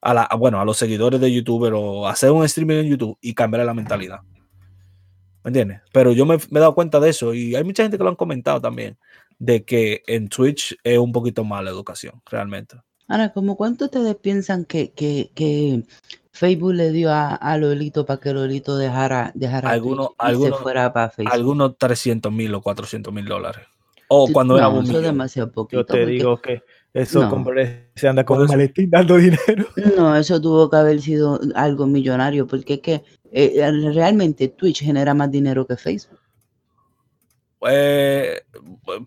A la, bueno, a los seguidores de youtuber o hacer un streaming en YouTube y cambiar la mentalidad. ¿Me entiendes? Pero yo me, me, he dado cuenta de eso y hay mucha gente que lo han comentado también, de que en Twitch es un poquito más la educación, realmente. Ahora, ¿cómo cuánto ustedes piensan que, que, que Facebook le dio a, a, Lolito para que Lolito dejara, dejara algunos, algunos, se fuera para Facebook? Algunos 300 mil o 400 mil dólares. O cuando era un demasiado poquito. Yo te digo que eso se anda con un maletín dando dinero. No, eso tuvo que haber sido algo millonario, porque es que eh, realmente Twitch genera más dinero que Facebook. Eh,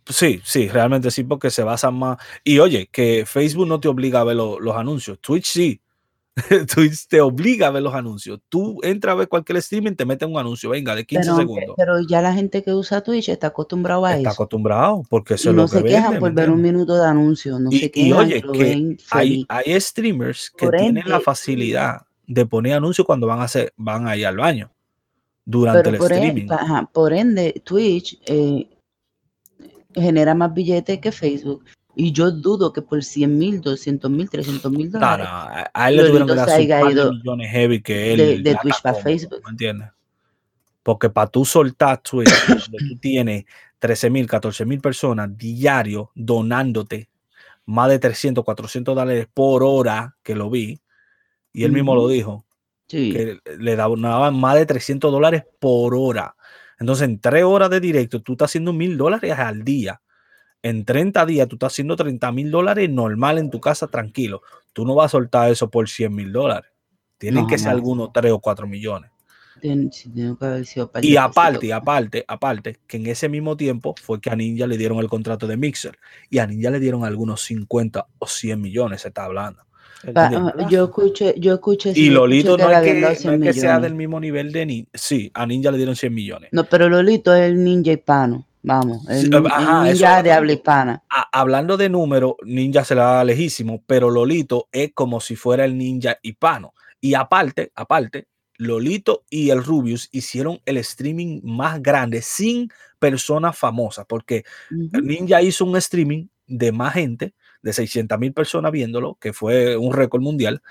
sí, sí, realmente sí, porque se basa más. Y oye, que Facebook no te obliga a ver los anuncios. Twitch sí. Twitch te obliga a ver los anuncios. Tú entras a ver cualquier streaming, te mete un anuncio, venga, de 15 segundos. Pero ya la gente que usa Twitch está acostumbrado a eso. Está acostumbrado, porque se y no se quejan por ver un minuto de anuncio. No y, y oye, que hay, hay, streamers que tienen la facilidad de poner anuncios cuando van a hacer, van a ir al baño durante el streaming. por ende, Twitch eh, genera más billetes que Facebook. Y yo dudo que por 100 mil, 200 mil, 300 mil dólares. a él le tuvieron que dar millones heavy que él. De, Twitch para Facebook. ¿Me entiendes? Porque para tú soltar Twitch, donde tú tienes 13 mil, 14 mil personas diario donándote más de 300, 400 dólares por hora, que lo vi, y él mismo lo dijo, que le daban más de 300 dólares por hora. Entonces, en tres horas de directo, tú estás haciendo mil dólares al día. En 30 días, tú estás haciendo 30 mil dólares normal en tu casa, tranquilo. Tú no vas a soltar eso por 100 mil dólares. Tienen que ser algunos 3 o 4 millones. y aparte, aparte, aparte, que en ese mismo tiempo fue que a Ninja le dieron el contrato de Mixer y a Ninja le dieron algunos 50 o 100 millones, se está hablando. Ah, yo escuché, yo escuché. Y Lolito no, es que, sea del mismo nivel de Ninja. Sí, a Ninja le dieron 100 millones. No, pero Lolito es el ninja hispano. Vamos, el, ninja de habla hispana. hablando de número, Ninja se la da lejísimo, pero Lolito es como si fuera el ninja hispano. Y aparte, aparte, Lolito y el Rubius hicieron el streaming más grande sin personas famosas, porque Ninja hizo un streaming de más gente de 600 mil personas viéndolo, que fue un récord mundial,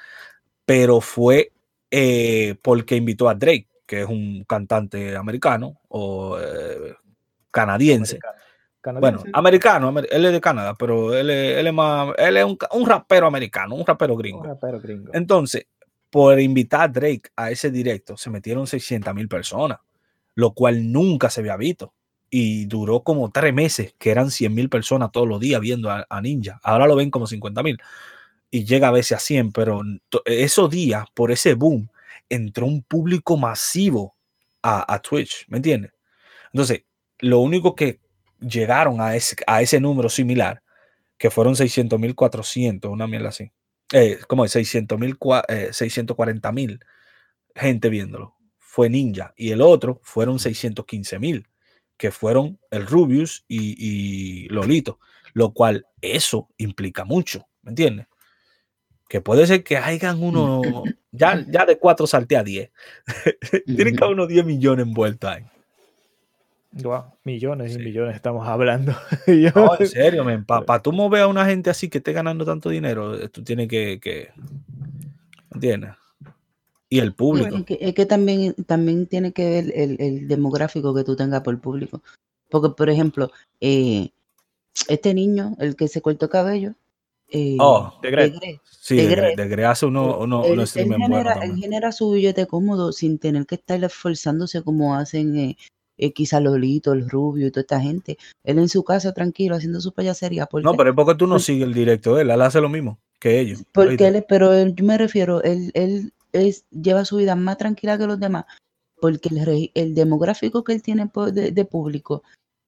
pero fue eh, porque invitó a Drake, que es un cantante americano o eh, canadiense. Bueno, americano, él es de Canadá, pero él es, más, él es un, rapero americano, un rapero gringo. Entonces, por invitar a Drake a ese directo, se metieron 600 mil personas, lo cual nunca se había visto y duró como tres meses, que eran 100 mil personas todos los días viendo a, Ninja. Ahora lo ven como 50 mil y llega a veces a 100, pero esos días, por ese boom, entró un público masivo a, Twitch, ¿me entiendes? Entonces, lo único que llegaron a ese, a ese número similar, que fueron 600 mil 400, una mierda así, eh, como es 600 mil, 640 eh, mil gente viéndolo, fue Ninja, y el otro fueron 615 mil que fueron el Rubius y, Lolito, lo cual eso implica mucho, ¿me entiendes? Que puede ser que hayan uno, ya, ya de 4 salte a 10. Tienen cada uno 10 millones envueltos ahí. millones y millones estamos hablando. no, en serio, para tú mover a una gente así que esté ganando tanto dinero, eh, tú tienes que, que ¿entiendes? Y el público. Es que, también, también tiene que ver el, demográfico que tú tengas por el público. Porque, por ejemplo, eh, este niño, el que se cortó cabello, eh, oh, de Gre. Sí, de, Gre, hace uno, uno, él, genera, genera, su billete cómodo sin tener que estar esforzándose como hacen eh, eh, quizá Lolito, el Rubio y toda esta gente. Él en su casa tranquilo haciendo su payasería. no, pero es porque tú no sigues el directo de él, él hace lo mismo que ellos. Porque él, pero él, yo me refiero, él, él lleva su vida más tranquila que los demás, porque el, demográfico que él tiene de, público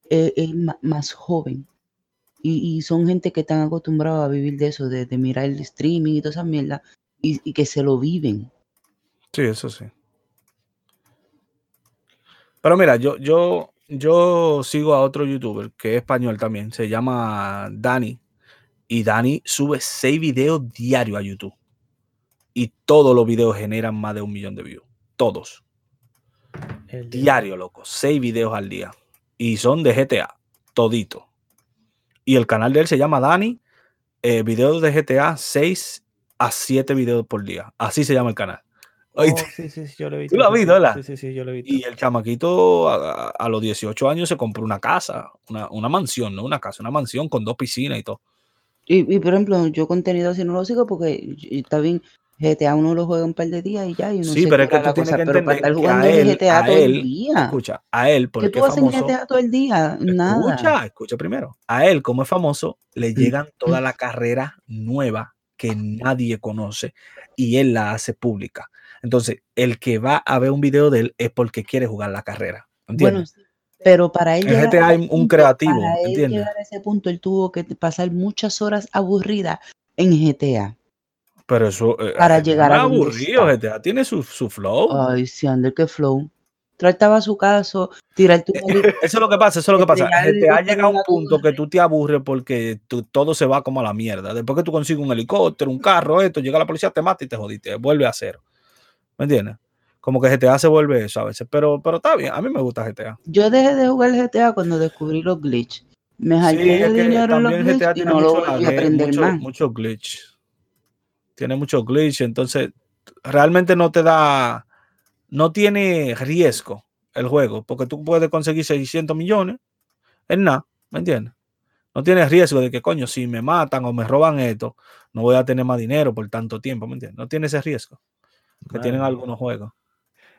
eh, es más joven. Y, son gente que están acostumbrados a vivir de eso, de, mirar el streaming y toda esa mierda, y, que se lo viven. Sí, eso sí. Pero mira, yo, yo, yo sigo a otro youtuber que es español también, se llama Dani. Y Dani sube seis videos diarios a YouTube. Y todos los videos generan más de un millón de views. Todos. El Diario, loco. Seis videos al día. Y son de GTA. Todito. Y el canal de él se llama Dani. Eh, videos de GTA 6 a 7 videos por día. Así se llama el canal. Oh, sí, sí, yo lo he visto. ¿Tú lo has visto, ¿verdad? Sí, sí, sí, yo lo he visto. Y el chamaquito a, los 18 años se compró una casa, una, una, mansión, no una casa, una mansión con dos piscinas y todo. Y, y por ejemplo, yo contenido así no lo sigo porque está bien, GTA uno lo juega un par de días y ya. Y uno sí, pero es que tú tienes que entender estar jugando que a él, GTA todo el día. Escucha, a él, porque ¿Qué tú haces en GTA todo el día? Nada. Escucha, escucha primero. A él, como es famoso, le llegan toda la carrera nueva que nadie conoce y él la hace pública. Entonces, el que va a ver un video de él es porque quiere jugar la carrera. ¿Entiendes? Bueno, pero para él. En GTA hay un creativo. Para él llegar a ese punto, él tuvo que pasar muchas horas aburridas en GTA. Pero eso. Eh, para llegar a. aburrido, GTA tiene su, su flow. Ay, sí, Ander, qué flow. Trataba su caso, tirar tu. eso es lo que pasa, eso es lo que pasa. GTA llega a un punto que tú te aburres porque todo se va como a la mierda. Después que tú consigues un helicóptero, un carro, esto, llega la policía, te mata y te jodiste, vuelve a cero. ¿Me entiendes? Como que GTA se vuelve eso a veces, pero, pero está bien, a mí me gusta GTA. Yo dejé de jugar GTA cuando descubrí los glitches. Me sí, de dinero en los glitches y no lo a aprender mucho, más. Mucho glitch tiene mucho glitch, entonces realmente no te da, no tiene riesgo el juego, porque tú puedes conseguir 600 millones en nada, ¿me entiendes? No tiene riesgo de que, coño, si me matan o me roban esto, no voy a tener más dinero por tanto tiempo, ¿me entiendes? No tiene ese riesgo que tienen algunos juegos.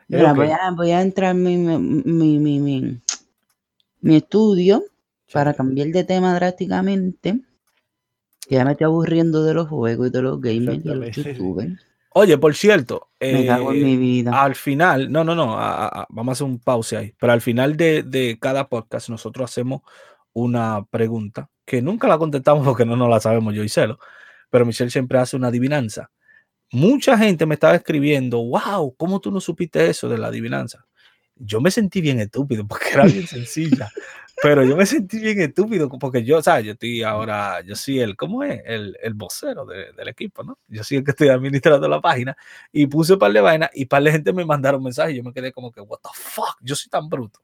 Mira, voy, a, voy, a, entrar mi, mi, mi, mi, mi estudio para cambiar de tema drásticamente ya me estoy aburriendo de los juegos y de los gamers y de los youtubers. Oye, por cierto, me cago en mi eh, vida. Al final, no, no, no, vamos a hacer un pause ahí. Pero al final de, de, cada podcast, nosotros hacemos una pregunta que nunca la contestamos porque no nos la sabemos yo y Celo. Pero Michelle siempre hace una adivinanza. Mucha gente me estaba escribiendo, wow, ¿cómo tú no supiste eso de la adivinanza? Yo me sentí bien estúpido porque era bien sencilla. Pero yo me sentí bien estúpido porque yo, ¿sabes? Yo estoy ahora, yo soy el, ¿cómo es? El, el vocero del equipo, ¿no? Yo soy el que estoy administrando la página y puse un par de vainas y par de gente me mandaron mensajes y yo me quedé como que, what the fuck, yo soy tan bruto.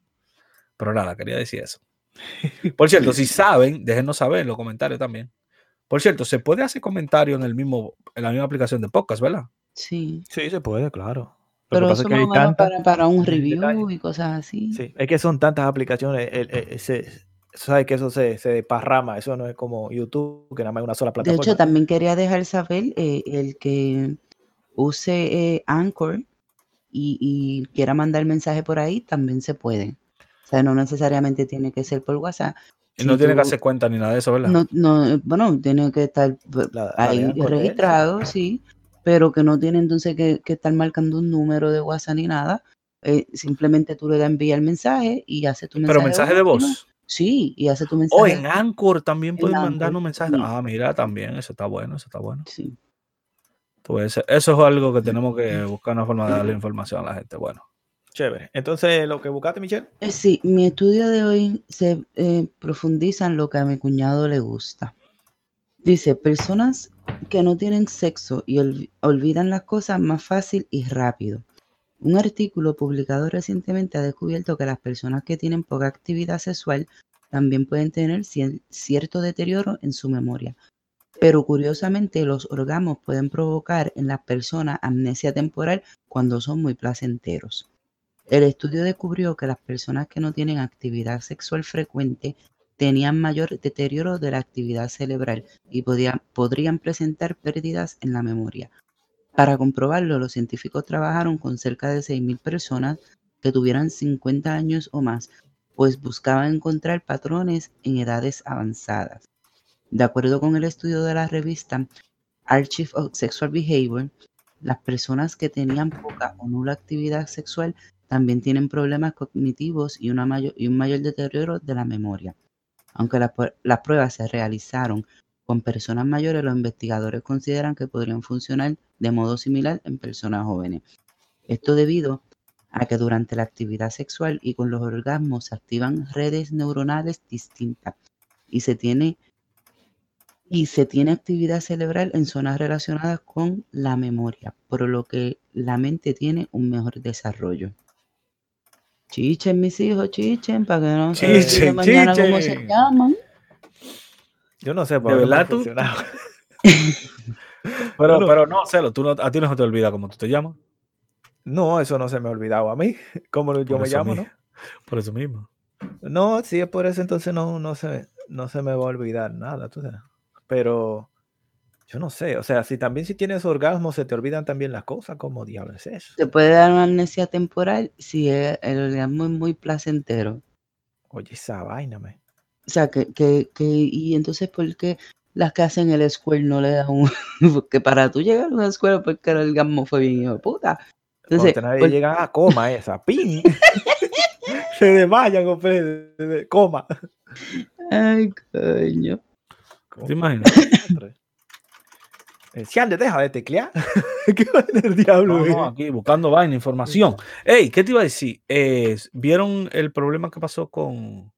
Pero nada, quería decir eso. Por cierto, si saben, déjenos saber en los comentarios también. Por cierto, se puede hacer comentario en el mismo, en la misma aplicación de podcast, ¿verdad? Sí. Sí, se puede, claro. Pero eso que para, para, un review y cosas así. Sí, es que son tantas aplicaciones. El, sabes que eso se, se desparrama. Eso no es como YouTube, que nada más es una sola plataforma. De hecho, también quería dejar saber eh, el que use eh, Anchor y, y, quiera mandar mensaje por ahí, también se puede. O sea, no necesariamente tiene que ser por WhatsApp. Y no tiene que hacer cuenta ni nada de eso, ¿verdad? No, no bueno, tiene que estar ahí registrado, sí pero que no tiene entonces que, estar marcando un número de WhatsApp ni nada. Eh, simplemente tú le das enviar el mensaje y hace tu mensaje. Pero mensaje de voz. Sí, y hace tu mensaje. O en Anchor también puedes mandar un mensaje. Ah, mira, también, eso está bueno, eso está bueno. Sí. eso es algo que tenemos que buscar una forma de darle información a la gente. Bueno. Chévere. Entonces, lo que buscaste, Michelle. Eh, sí, mi estudio de hoy se eh, profundiza en lo que a mi cuñado le gusta. Dice, personas que no tienen sexo y olvidan las cosas más fácil y rápido. Un artículo publicado recientemente ha descubierto que las personas que tienen poca actividad sexual también pueden tener cierto deterioro en su memoria. Pero curiosamente los orgasmos pueden provocar en las personas amnesia temporal cuando son muy placenteros. El estudio descubrió que las personas que no tienen actividad sexual frecuente tenían mayor deterioro de la actividad cerebral y podrían presentar pérdidas en la memoria. Para comprobarlo, los científicos trabajaron con cerca de 6.000 personas que tuvieran 50 años o más, pues buscaban encontrar patrones en edades avanzadas. De acuerdo con el estudio de la revista Archive of Sexual Behavior, las personas que tenían poca o nula actividad sexual también tienen problemas cognitivos y, y un mayor deterioro de la memoria. Aunque las pruebas se realizaron con personas mayores, los investigadores consideran que podrían funcionar de modo similar en personas jóvenes. Esto debido a que durante la actividad sexual y con los orgasmos se activan redes neuronales distintas y se tiene y se tiene actividad cerebral en zonas relacionadas con la memoria, por lo que la mente tiene un mejor desarrollo. Chichen, mis hijos, chichen, para que no se mañana cómo se llaman. Yo no sé, por verdad tú. pero, pero no, Celo, tú a ti no se te olvida cómo tú te llamas. No, eso no se me ha olvidado a mí, como yo me llamo, ¿no? Por eso mismo. No, si es por eso, entonces no, no, se, no se me va a olvidar nada, tú sabes. Pero yo no sé, o sea, si también si tienes orgasmo se te olvidan también las cosas, ¿cómo diablos es eso? Te puede dar una amnesia temporal si el, orgasmo es muy placentero. Oye, esa vaina, me. O sea, que, que, que, y entonces, ¿por qué las que hacen el square no le dan un... porque para tú llegar a una escuela, porque el orgasmo fue bien hijo de puta. Entonces, nadie pues llega a coma esa, pin. se desmayan, compadre, coma. Ay, coño. ¿Te imaginas? Eh, si antes deja de teclear. ¿Qué va el diablo? No, aquí buscando vaina, información. Ey, ¿qué te iba a decir? ¿Vieron el problema que pasó con,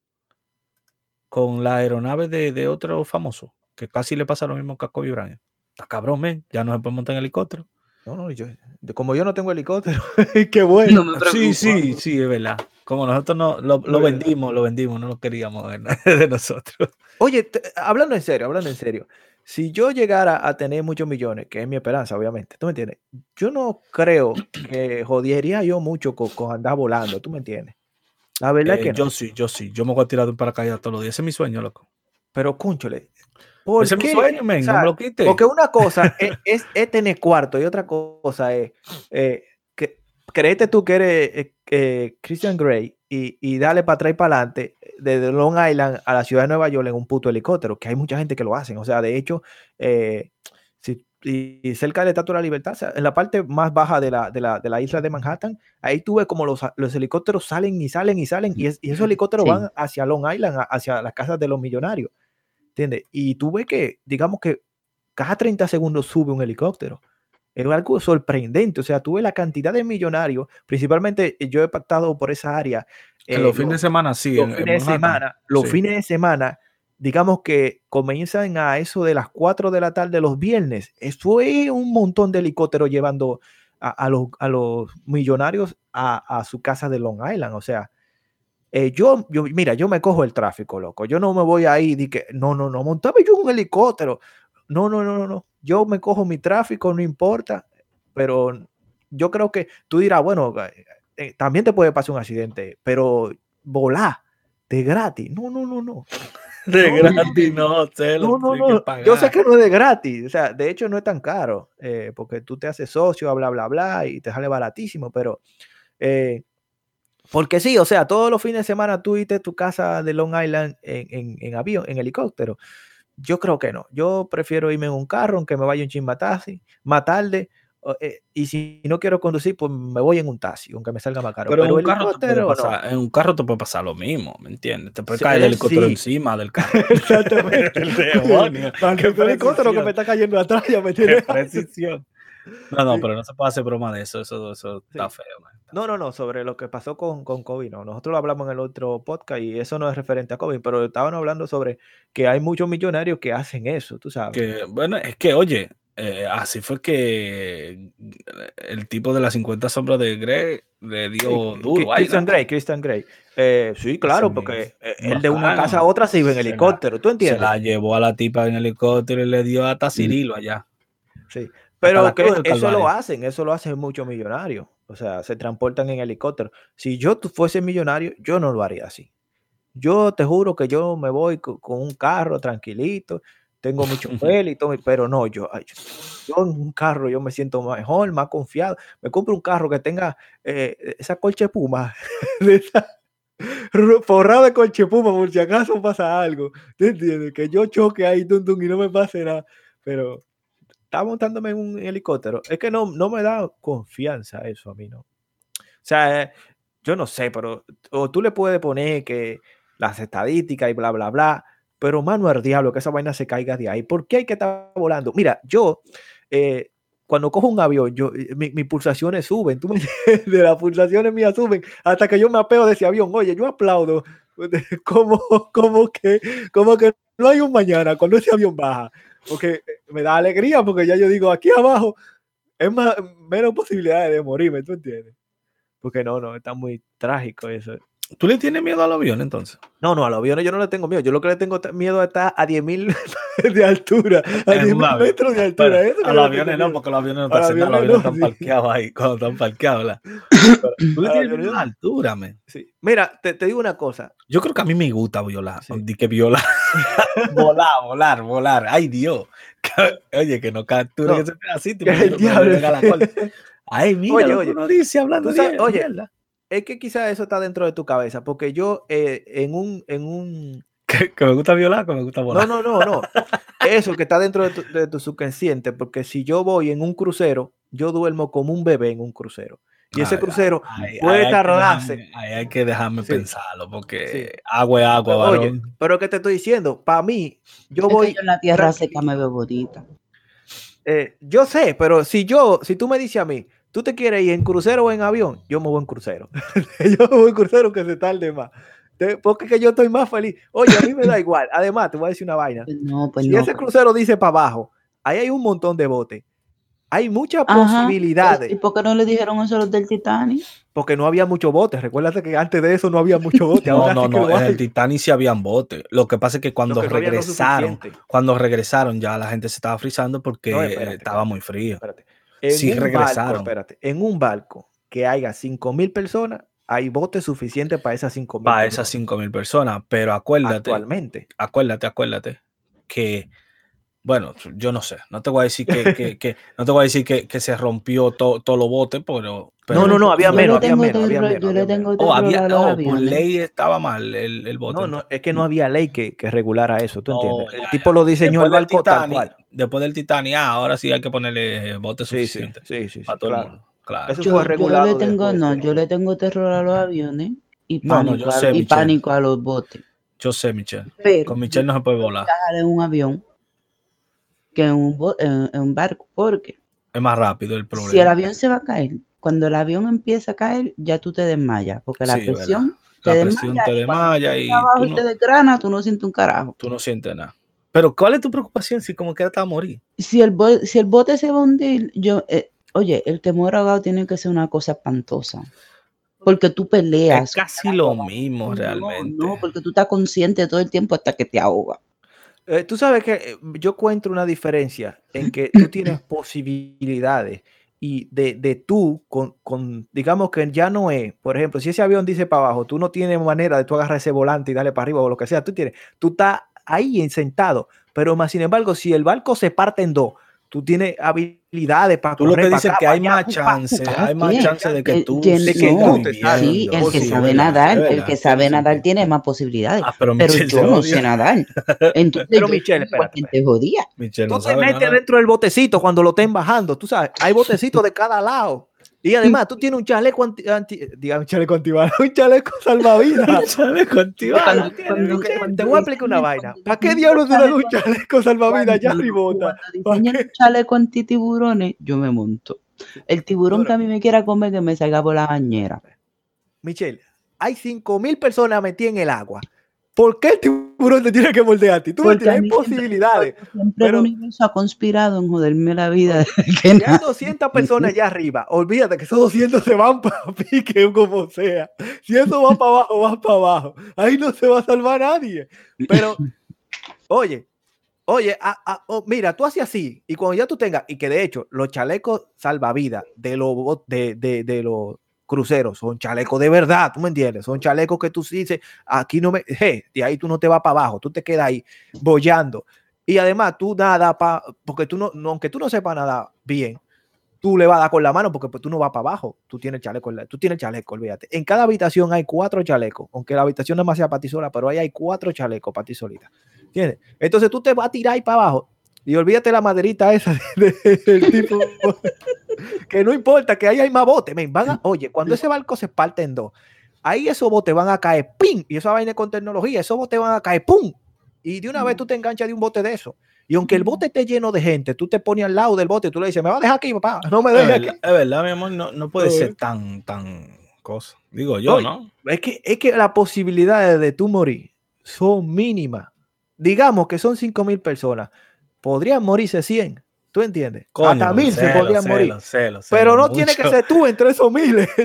con la aeronave de, de otro famoso? Que casi le pasa lo mismo que a Kobe Bryant. Está cabrón, men. Ya no se puede montar en helicóptero. No, no, yo, como yo no tengo helicóptero, qué bueno. sí, sí, sí, es verdad. Como nosotros no lo, lo vendimos, lo vendimos, no lo queríamos de nosotros. Oye, hablando en serio, hablando en serio si yo llegara a tener muchos millones, que es mi esperanza, obviamente, ¿tú me entiendes? Yo no creo que jodiería yo mucho con, andar volando, ¿tú me entiendes? La verdad es eh, que Yo sí, yo sí. Yo me voy a tirar de un paracaídas todos los días. Ese es mi sueño, loco. Pero, cúnchole. Ese es mi sueño, men, no me lo quites. Porque una cosa es, es, tener cuarto y otra cosa es eh, créete tú que eres eh, eh, Christian Grey y, y dale para atrás y para adelante desde Long Island a la ciudad de Nueva York en un puto helicóptero, que hay mucha gente que lo hacen. O sea, de hecho, eh, si, y cerca del Estatua de la Libertad, en la parte más baja de la, de la, de la isla de Manhattan, ahí tuve como los, los helicópteros salen y salen y salen, y, y esos helicópteros van hacia Long Island, hacia las casas de los millonarios. ¿Entiendes? Y tuve que, digamos que cada 30 segundos sube un helicóptero. Es algo sorprendente. O sea, tuve la cantidad de millonarios, principalmente yo he pactado por esa área en los fines de semana, sí. Los, fines, de semana, los fines de semana, digamos que comienzan a eso de las 4 de la tarde los viernes. Eso es un montón de helicópteros llevando a, los, a los, millonarios a, su casa de Long Island. O sea, eh, yo, yo, mira, yo me cojo el tráfico, loco. Yo no me voy ahí y que, no, no, no, montame yo un helicóptero. No, no, no, no, no. Yo me cojo mi tráfico, no importa. Pero yo creo que tú dirás, bueno, eh, también te puede pasar un accidente, pero volar de gratis. No, no, no, no. De gratis, no, no, no, no. Yo sé que no es de gratis, o sea, de hecho no es tan caro, eh, porque tú te haces socio, bla, bla, bla, y te sale baratísimo, pero eh, porque sí, o sea, todos los fines de semana tú irte a tu casa de Long Island en, en, avión, en helicóptero. Yo creo que no. Yo prefiero irme en un carro, aunque me vaya un chismatasi, más tarde, eh, y si no quiero conducir, pues me voy en un taxi, aunque me salga más caro. Pero, en, un carro en un carro te puede pasar lo mismo, ¿me entiendes? Te puede caer el helicóptero encima del carro. Exactamente. el demonio. el helicóptero que me está cayendo atrás ya me tiene. precisión. No, no, pero no se puede hacer broma de eso, eso, eso está feo. No, no, no, sobre lo que pasó con, con COVID, no. Nosotros lo hablamos en el otro podcast y eso no es referente a COVID, pero estaban hablando sobre que hay muchos millonarios que hacen eso, tú sabes. Que, bueno, es que, oye, eh, así fue que el tipo de las 50 sombras de Grey le dio duro. Christian Grey, Christian Grey. Eh, sí, claro, porque él de una casa a otra se iba en helicóptero, ¿tú entiendes? Se la llevó a la tipa en helicóptero y le dio hasta Cirilo allá. Sí, pero que eso lo hacen, eso lo hacen muchos millonarios. O sea, se transportan en helicóptero. Si yo fuese millonario, yo no lo haría así. Yo te juro que yo me voy con un carro tranquilito, tengo mucho pelo y todo, pero no, yo, yo en un carro yo me siento mejor, más confiado. Me compro un carro que tenga eh, esa colche puma, forrado de colche puma, por si acaso pasa algo. ¿Te entiendes? Que yo choque ahí tum, tum, y no me pase nada. Pero está montándome en un helicóptero. Es que no, no me da confianza eso a mí, ¿no? O sea, eh, yo no sé, pero o tú le puedes poner que las estadísticas y bla, bla, bla pero mano al diablo que esa vaina se caiga de ahí. ¿Por qué hay que estar volando? Mira, yo, eh, cuando cojo un avión, yo, eh, mis pulsaciones suben, tú me de las pulsaciones mías suben, hasta que yo me apeo de ese avión. Oye, yo aplaudo como, como, que, como que no hay un mañana cuando ese avión baja. Porque me da alegría porque ya yo digo, aquí abajo es más, menos posibilidades de morirme, ¿tú entiendes? Porque no, no, está muy trágico eso. ¿Tú le tienes miedo al avión entonces? No, no, al avión yo no le tengo miedo. Yo lo que le tengo miedo es estar a 10.000 de altura. A 10.000 metros de altura. a los aviones no, porque los aviones no están los aviones están parqueados ahí, cuando están parqueados. Tú le tienes miedo a la altura, man. Sí. Mira, te, te, digo una cosa. Yo creo que a mí me gusta violar. Sí. que violar. volar, volar, volar. Ay, Dios. Oye, que no capture no. ese pedacito. Que el diablo. Ay, mira, oye, oye, no dice hablando de Oye, es que quizás eso está dentro de tu cabeza, porque yo eh, en un... En un... ¿Que, me gusta violar que me gusta volar. No, no, no, no. Eso que está dentro de tu, de tu, subconsciente, porque si yo voy en un crucero, yo duermo como un bebé en un crucero. Y ese crucero puede tardarse. Ahí hay que dejarme pensarlo, porque agua es agua, pero, Oye, pero que te estoy diciendo, para mí, yo voy. en la tierra seca me veo bonita. Eh, yo sé, pero si yo, si tú me dices a mí, tú te quieres ir en crucero o en avión, yo me voy en crucero. yo me voy en crucero que se tarde más. Porque que yo estoy más feliz. Oye, a mí me da igual. Además, te voy a decir una vaina. Pues no, pues si no, ese crucero dice para abajo, ahí hay un montón de botes. Hay muchas posibilidades. ¿Y por qué no le dijeron eso a los del Titanic? Porque no había muchos botes. Recuérdate que antes de eso no había muchos botes. no, no, no. En el Titanic sí habían botes. Lo que pasa es que cuando que regresaron, no cuando regresaron, ya la gente se estaba frizando porque no, espérate, estaba muy frío. Espérate. En sí regresaron. Barco, espérate, en un barco que haya 5 mil personas, hay botes suficientes para esas 5 mil Para esas 5 mil personas, pero acuérdate. Actualmente. Acuérdate, acuérdate que, bueno, yo no sé, no te voy a decir que, que, que no te voy a decir que, que se rompió todos todo los botes, pero, pero, No, no, no, había menos, había menos, había menos. Yo le tengo oh, había, no, por ley estaba mal el, el bote. No, no, es que no había ley que, que regulara eso, ¿tú no, entiendes? El tipo lo diseñó el barco tal cual. Después del Titanic, ah, ahora sí hay que ponerle botes sí, suficientes. Sí, sí, sí, para todo claro. el mundo. Claro. Eso yo, fue regulado. Yo le tengo, después. no, yo le tengo terror a los aviones y No, no, pánico, yo a, sé, y pánico a los botes. Yo sé, Michelle. Pero Con Michelle no se puede volar. viajar en un avión que en un, en, en un barco, porque Es más rápido el problema. si el avión se va a caer, cuando el avión empieza a caer, ya tú te desmayas, porque la Sí, presión La te presión desmaya, te y cuando desmaya y abajo tú y no, te desgrana, tú no sientes un carajo. tú no sientes nada. Pero ¿cuál es tu preocupación si como queda te va a morir? Si el, si el bote se va a hundir, yo, eh, oye, el temor ahogado tiene que ser una cosa espantosa. Porque tú peleas. Es casi lo mismo No, realmente. No, porque tú estás consciente todo el tiempo hasta que te ahoga. Eh, tú sabes que eh, yo encuentro una diferencia en que tú tienes posibilidades y de, de tú, con, con, digamos que ya no es, por ejemplo, si ese avión dice para abajo, tú no tienes manera de tú agarrar ese volante y darle para arriba o lo que sea, tú tienes, tú estás ahí en sentado, pero más sin embargo, si el barco se parte en dos, tú tienes habilidades para Tú lo que dices acá, que hay más chance, hay más ¿Qué? chance de que El- tú que de que no, tú te sí, el que sabe nadar, el que sabe nadar tiene más posibilidades. Ah, pero pero yo no sé nadar. Entonces, Pero Michelle, te jodía. Michelle Tú no te metes nada. dentro del botecito cuando lo estén bajando, tú sabes, hay botecitos de cada lado. Y además, tú tienes un chaleco anti, anti diga, un chaleco antibalas, un chaleco salvavidas. Chaleco cuando- Michelle, cuando te voy a explicar una vaina. ¿Para qué diablos un te dan un chaleco- chaleco salvavidas ya Cuando- y bota? Cuando diseñan un chaleco antitiburones, yo me monto. El tiburón que a mí me quiera comer, que me salga por la bañera. Michelle, hay 5.000 personas metidas en el agua. ¿Por qué el tiburón te tiene que morder a ti? Tú Porque a tienes siempre- posibilidades. porque Siempre Pero- el universo ha conspirado en joderme la vida. Que hay nada. 200 personas allá arriba, olvídate que esos 200 se van para pique como sea. Si eso va para abajo, va para abajo. Ahí no se va a salvar nadie. Pero, oye, oye, a- a- oh, mira, tú haces así y cuando ya tú tengas, y que de hecho los chalecos salvavidas de los de, de, de los cruceros son chalecos de verdad, ¿tú me entiendes? Son chalecos que tú dices, aquí no me, de ahí tú no te vas para abajo, tú te quedas ahí bollando. Y además tú nada para, porque tú no, no- aunque tú no sepas nada bien, tú le vas a dar con la mano porque pues, tú no vas para abajo, tú tienes chaleco, tú tienes chaleco, olvídate. En cada habitación hay cuatro chalecos, aunque la habitación no más sea para ti sola, pero ahí hay cuatro chalecos para ti solita. ¿Entiendes? Entonces tú te vas a tirar ahí para abajo y olvídate la maderita esa de- de- del tipo que no importa, que ahí hay más botes. men, van a- oye, cuando ese barco se parte en dos, ahí esos botes van a caer, ¡pim! Y esa vaina con tecnología, esos botes van a caer, ¡pum! Y de una vez tú te enganchas de un bote de eso. Y aunque el bote esté lleno de gente, tú te pones al lado del bote y tú le dices, me va a dejar aquí, papá, no me Es dejes aquí. es verdad, mi amor, no, no puede ser tan, tan cosa. Digo yo, ¿no? Es que, es que las posibilidades de tú morir son mínimas. Digamos que son 5 mil personas. Podrían morirse 100. ¿Tú entiendes? Hasta mil se podrían morir. pero no tiene que ser tú entre esos miles.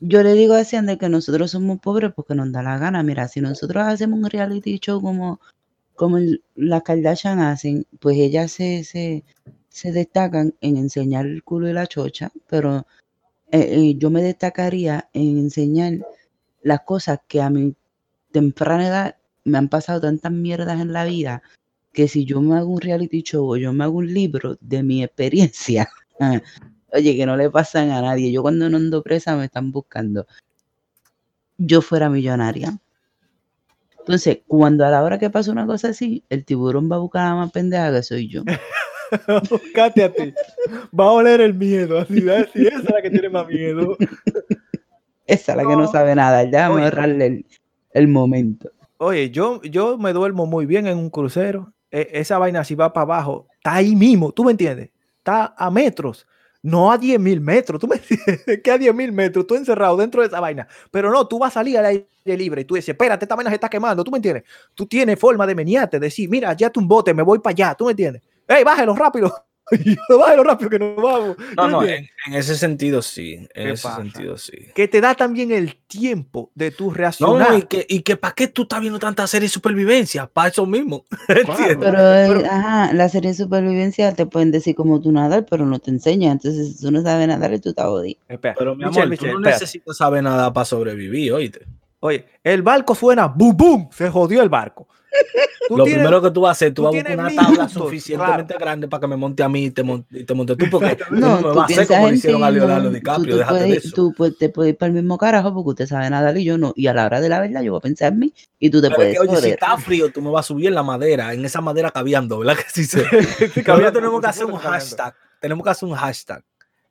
yo le digo a Cian que nosotros somos pobres porque nos da la gana. Mira, si nosotros hacemos un reality show como, como las Kardashian hacen, pues ellas se, se, se destacan en enseñar el culo y la chocha, pero eh, eh, yo me destacaría en enseñar las cosas que a mi temprana edad me han pasado tantas mierdas en la vida que si yo me hago un reality show o yo me hago un libro de mi experiencia, oye, que no le pasan a nadie. Yo cuando no ando presa me están buscando. Yo fuera millonaria. Entonces, cuando a la hora que pasa una cosa así, el tiburón va a buscar a la más pendeja que soy yo. Buscate a ti. Va a oler el miedo. Así, esa es la que tiene más miedo. esa es la que no sabe nada. Ya vamos a agarrarle el, momento. Oye, yo, yo me duermo muy bien en un crucero. E, esa vaina, si va para abajo, está ahí mismo. ¿Tú me entiendes? Está a metros. No a 10 mil metros, tú me entiendes que a 10 mil metros, tú encerrado dentro de esa vaina. Pero no, tú vas a salir al aire libre y tú dices, espérate, esta vaina se está quemando, tú me entiendes. Tú tienes forma de menearte, decir, mira, ya un bote, me voy para allá, tú me entiendes. ¡Ey, bájalo rápido! Bájalo rápido que nos vamos. No, no, en, ese sentido sí. En ese sentido sí. Que te da también el tiempo de tu reaccionar. No, y que, y que para qué tú estás viendo tanta serie de supervivencia, para eso mismo. pero, eh, ajá, la serie de supervivencia te pueden decir cómo tú nadar, pero no te enseñan. Entonces, si tú no sabes nadar, tú estás jodido. Pero mi amor, tú no necesitas saber nada para sobrevivir, oíste. Oye, el barco suena, boom, boom, se jodió el barco lo primero que tú vas a hacer, tú, vas a buscar una tabla suficientemente grande para que me monte a mí y te monte, te monte tú, porque no, no me va a hacer como hicieron a Leonardo DiCaprio. Tú, puedes, tú te puedes ir para el mismo carajo porque usted sabe nada y yo no. Y a la hora de la verdad, yo voy a pensar en mí y tú te puedes. oye, si está frío, tú me vas a subir en la madera, en esa madera caviando, ¿verdad? Que sí se. tenemos que hacer un hashtag. Tenemos que hacer un hashtag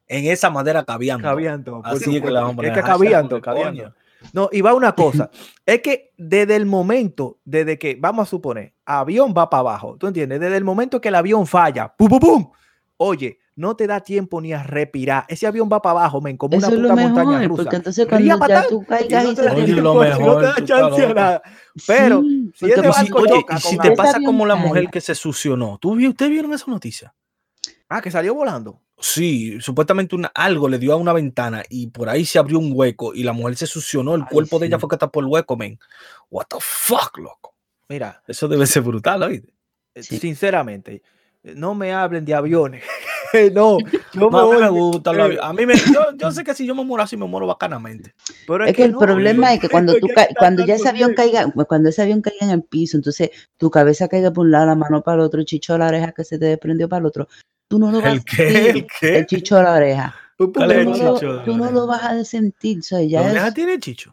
en esa madera caviando. Caviando. Así es que la vamos a poner. Es que caviando, caviando. No, y va una cosa, es que desde el momento, desde que, vamos a suponer, avión va para abajo, ¿tú entiendes? Desde el momento que el avión falla, ¡pum, pum, pum! Oye, no te da tiempo ni a respirar. Ese avión va para abajo, men, como una puta montaña rusa. Porque entonces cuando ya tú caigas y te lo mejor, no te da chance a nada. Pero si, oye, y si te pasa como la mujer que se sucionó, ¿tú ¿ustedes vieron esa noticia? Ah, que salió volando. Sí, supuestamente algo le dio a una ventana y por ahí se abrió un hueco y la mujer se succionó. El cuerpo de ella fue que está por el hueco, men. What the fuck, loco. Mira. Eso debe ser brutal, ¿oíste? Eh, sinceramente, no me hablen de aviones. no, yo me, a mí me gusta los A mí me, yo, sé que si yo me muero así, me muero bacanamente. Pero es, que, el problema es que cuando tú cuando ya ese avión caiga, cuando ese avión caiga en el piso, entonces tu cabeza caiga por un lado, la mano para el otro, chicho la oreja que se te desprendió para el otro, tú no lo vas ¿El qué? ¿El qué? El chicho de la oreja. Tú, no, lo, tú no lo vas a sentir. O sea, ya ¿La oreja tiene chicho?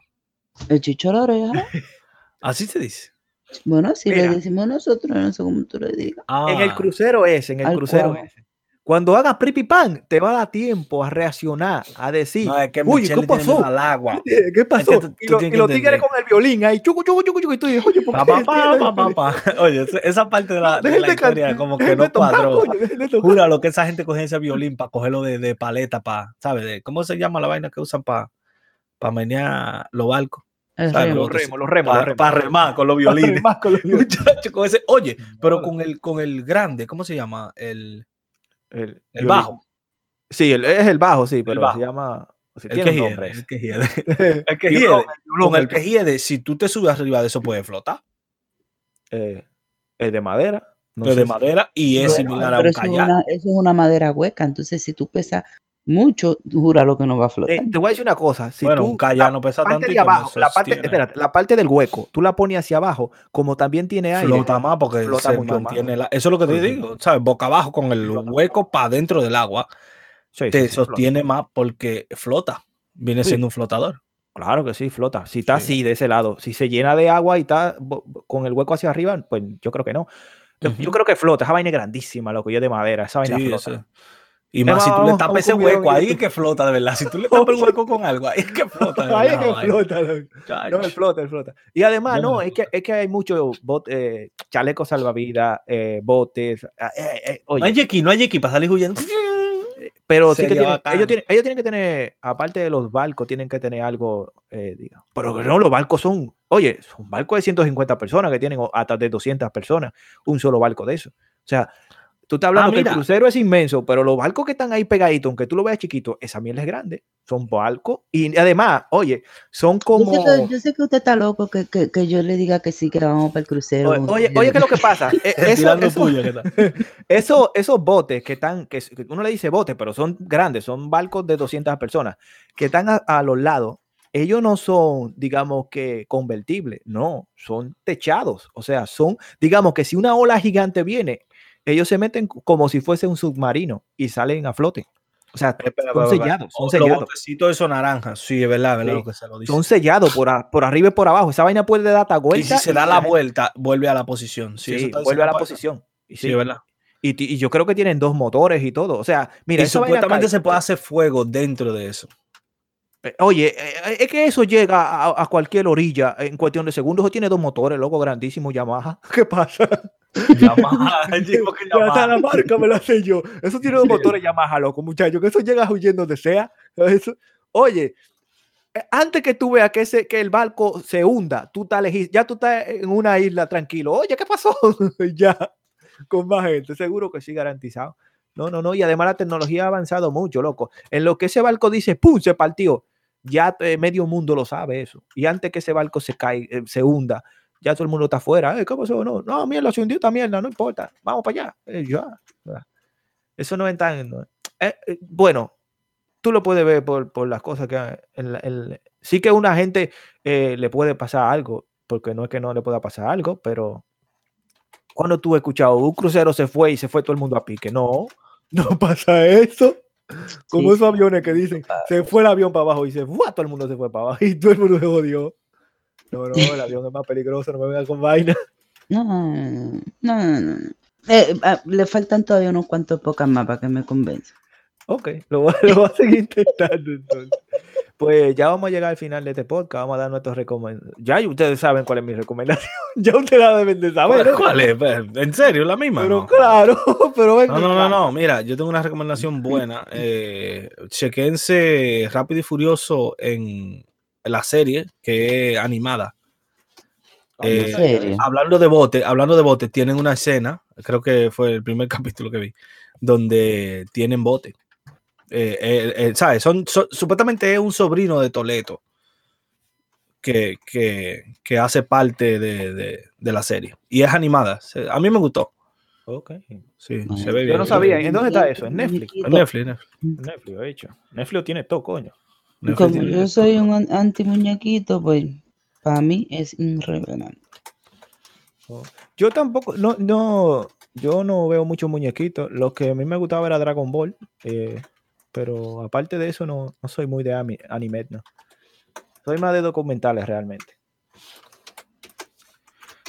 El chicho de la oreja. Así se dice. Bueno, si le decimos nosotros, no sé cómo tú le digas. En el crucero ese, en el crucero ese. Cuando hagas pripi pan, te va a dar tiempo a reaccionar, a decir, no, es que uy, ¿qué pasó? Al agua. ¿Qué pasó? Es que tú, y, lo, tigres con el violín ahí, chucu, chucu, chucu, chucu, y tú dices, oye, ¿por qué? Pa, pa, pa, pa, Oye, esa parte de la, de la historia como que no cuadró. Jura lo que esa gente coge ese violín para cogerlo de, de paleta, para, ¿sabes? De, ¿Cómo se llama la vaina que usan para pa menear los barcos? Los remos, los remos. Para remar con los violines. Muchacho, con ese, oye, pero con el, con el grande, ¿cómo se llama? El... El, bajo. Sí, es el bajo, sí, pero se llama. el, que hiede, el que hiede. el que hiede. Con el que hiede, si tú te subes arriba de eso, puede flotar. Eh, es de madera. No es de madera y es similar a un kayak. eso es una madera hueca, entonces si tú pesas mucho, jura lo que no va a flotar. Eh, te voy a decir una cosa. Si bueno, tú, un no pesa tanto. De abajo, la, parte, espérate, la parte del hueco, tú la pones hacia abajo, como también tiene aire. Flota más porque flota se mantiene La, eso es lo que te digo, ¿sabes? Boca abajo con el hueco para dentro del agua. te sostiene más porque flota. Viene siendo un flotador. Claro que sí, flota. Si está así de ese lado, si se llena de agua y está con el hueco hacia arriba, pues yo creo que no. Yo creo que flota, esa vaina es grandísima, lo que yo de madera, esa vaina flota. Y más si tú le tapas ese hueco, ahí es que flota, de verdad. Si tú le tapas el hueco con algo, ahí es que flota. ahí es que flota. No, él flota, él flota. Y además, no, es, que, es que hay muchos eh, chalecos salvavidas, eh, botes. Eh, no hay aquí, no hay aquí para salir huyendo. pero sí que ellos, tienen, ellos tienen que tener, aparte de los barcos, tienen que tener algo, eh, digamos. Pero no, los barcos son, oye, son barcos de 150 personas que tienen hasta de 200 personas, un solo barco de eso. O sea, Tú estás hablando ah, que el crucero es inmenso, pero los barcos que están ahí pegaditos, aunque tú lo veas chiquito, esa miel es grande. Son barcos. Y además, oye, son como. Yo sé que, usted está loco que, que, yo le diga que sí, que vamos para el crucero. Oye, oye, ¿qué es lo que pasa? E, eso, esos botes que están, que uno le dice botes, pero son grandes, son barcos de 200 personas, que están a, a los lados ellos no son, digamos que convertibles, no, son techados. O sea, son, digamos que si una ola gigante viene, ellos se meten como si fuese un submarino y salen a flote. O sea, son sellados, son sellados. Los esos naranjas, sí, es verdad, verdad lo que se lo dice. Son sellados por, por arriba y por abajo. Esa vaina puede dar vuelta. Y si se da la vuelta, vuelve a la posición. Sí, vuelve a la posición. Y sí, verdad. Y, y, yo creo que tienen dos motores y todo. O sea, mira, y supuestamente se puede hacer fuego dentro de eso. Eh, oye, eh, es que eso llega a, cualquier orilla en cuestión de segundos. Eso tiene dos motores, loco, grandísimo, Yamaha. ¿Qué pasa? Yamaha, Yamaha. la marca me la sé yo. Eso tiene dos motores Yamaha, loco, muchacho. Que eso llega huyendo donde sea. Oye, eh, antes que tú veas que, ese, que el barco se hunda, tú estás ya tú estás en una isla tranquilo. Oye, ¿qué pasó? ya, con más gente, seguro que sí, garantizado. No, no, no. Y además la tecnología ha avanzado mucho, loco. En lo que ese barco dice, ¡pum! se partió. Ya eh, medio mundo lo sabe eso. Y antes que ese barco se caiga, eh, se hunda, ya todo el mundo está afuera. ¿Qué pasó? No, no, mierda, se hundió esta mierda, no importa. Vamos para allá. Eh, ya. Eso no es tan. bueno, tú lo puedes ver por, las cosas que. sí que a una gente le puede pasar algo, porque no es que no le pueda pasar algo, pero cuando tú has escuchado un crucero se fue y se fue todo el mundo a pique, no, no pasa eso. Como esos aviones que dicen, se fue el avión para abajo y se fue, todo el mundo se fue para abajo y todo el mundo se jodió. No, no, el avión es más peligroso, no me venga con vaina. No, no, no, no. Eh, ah, le faltan todavía unos cuantos pocas más para que me convenza. Ok, lo voy, lo voy a seguir intentando entonces. Pues ya vamos a llegar al final de este podcast. Vamos a dar nuestros recomendaciones. Ya ustedes saben cuál es mi recomendación. ya ustedes la deben de saber. ¿Cuál es? Pues, ¿En serio? ¿La misma? Pero claro, pero venga. No, no, no, Mira, yo tengo una recomendación buena. Eh, chequense Rápido y Furioso en la serie que es animada. Eh, hablando de bote, hablando de bote, tienen una escena, creo que fue el primer capítulo que vi, donde tienen bote. Eh, eh, eh, ¿sabes? Son, supuestamente es un sobrino de Toleto que, que, hace parte de, la serie. Y es animada. A mí me gustó. Ok. Sí, se ve bien. Yo no sabía. ¿En dónde está eso? ¿En Netflix? En Netflix, Netflix. Netflix, he hecho. Netflix tiene todo, coño. Como yo soy un anti muñequito, pues para mí es irreverente. Yo tampoco, no, no, yo no veo muchos muñequitos. Lo que a mí me gustaba era Dragon Ball. Eh, pero aparte de eso no, soy muy de anime, no. Soy más de documentales realmente.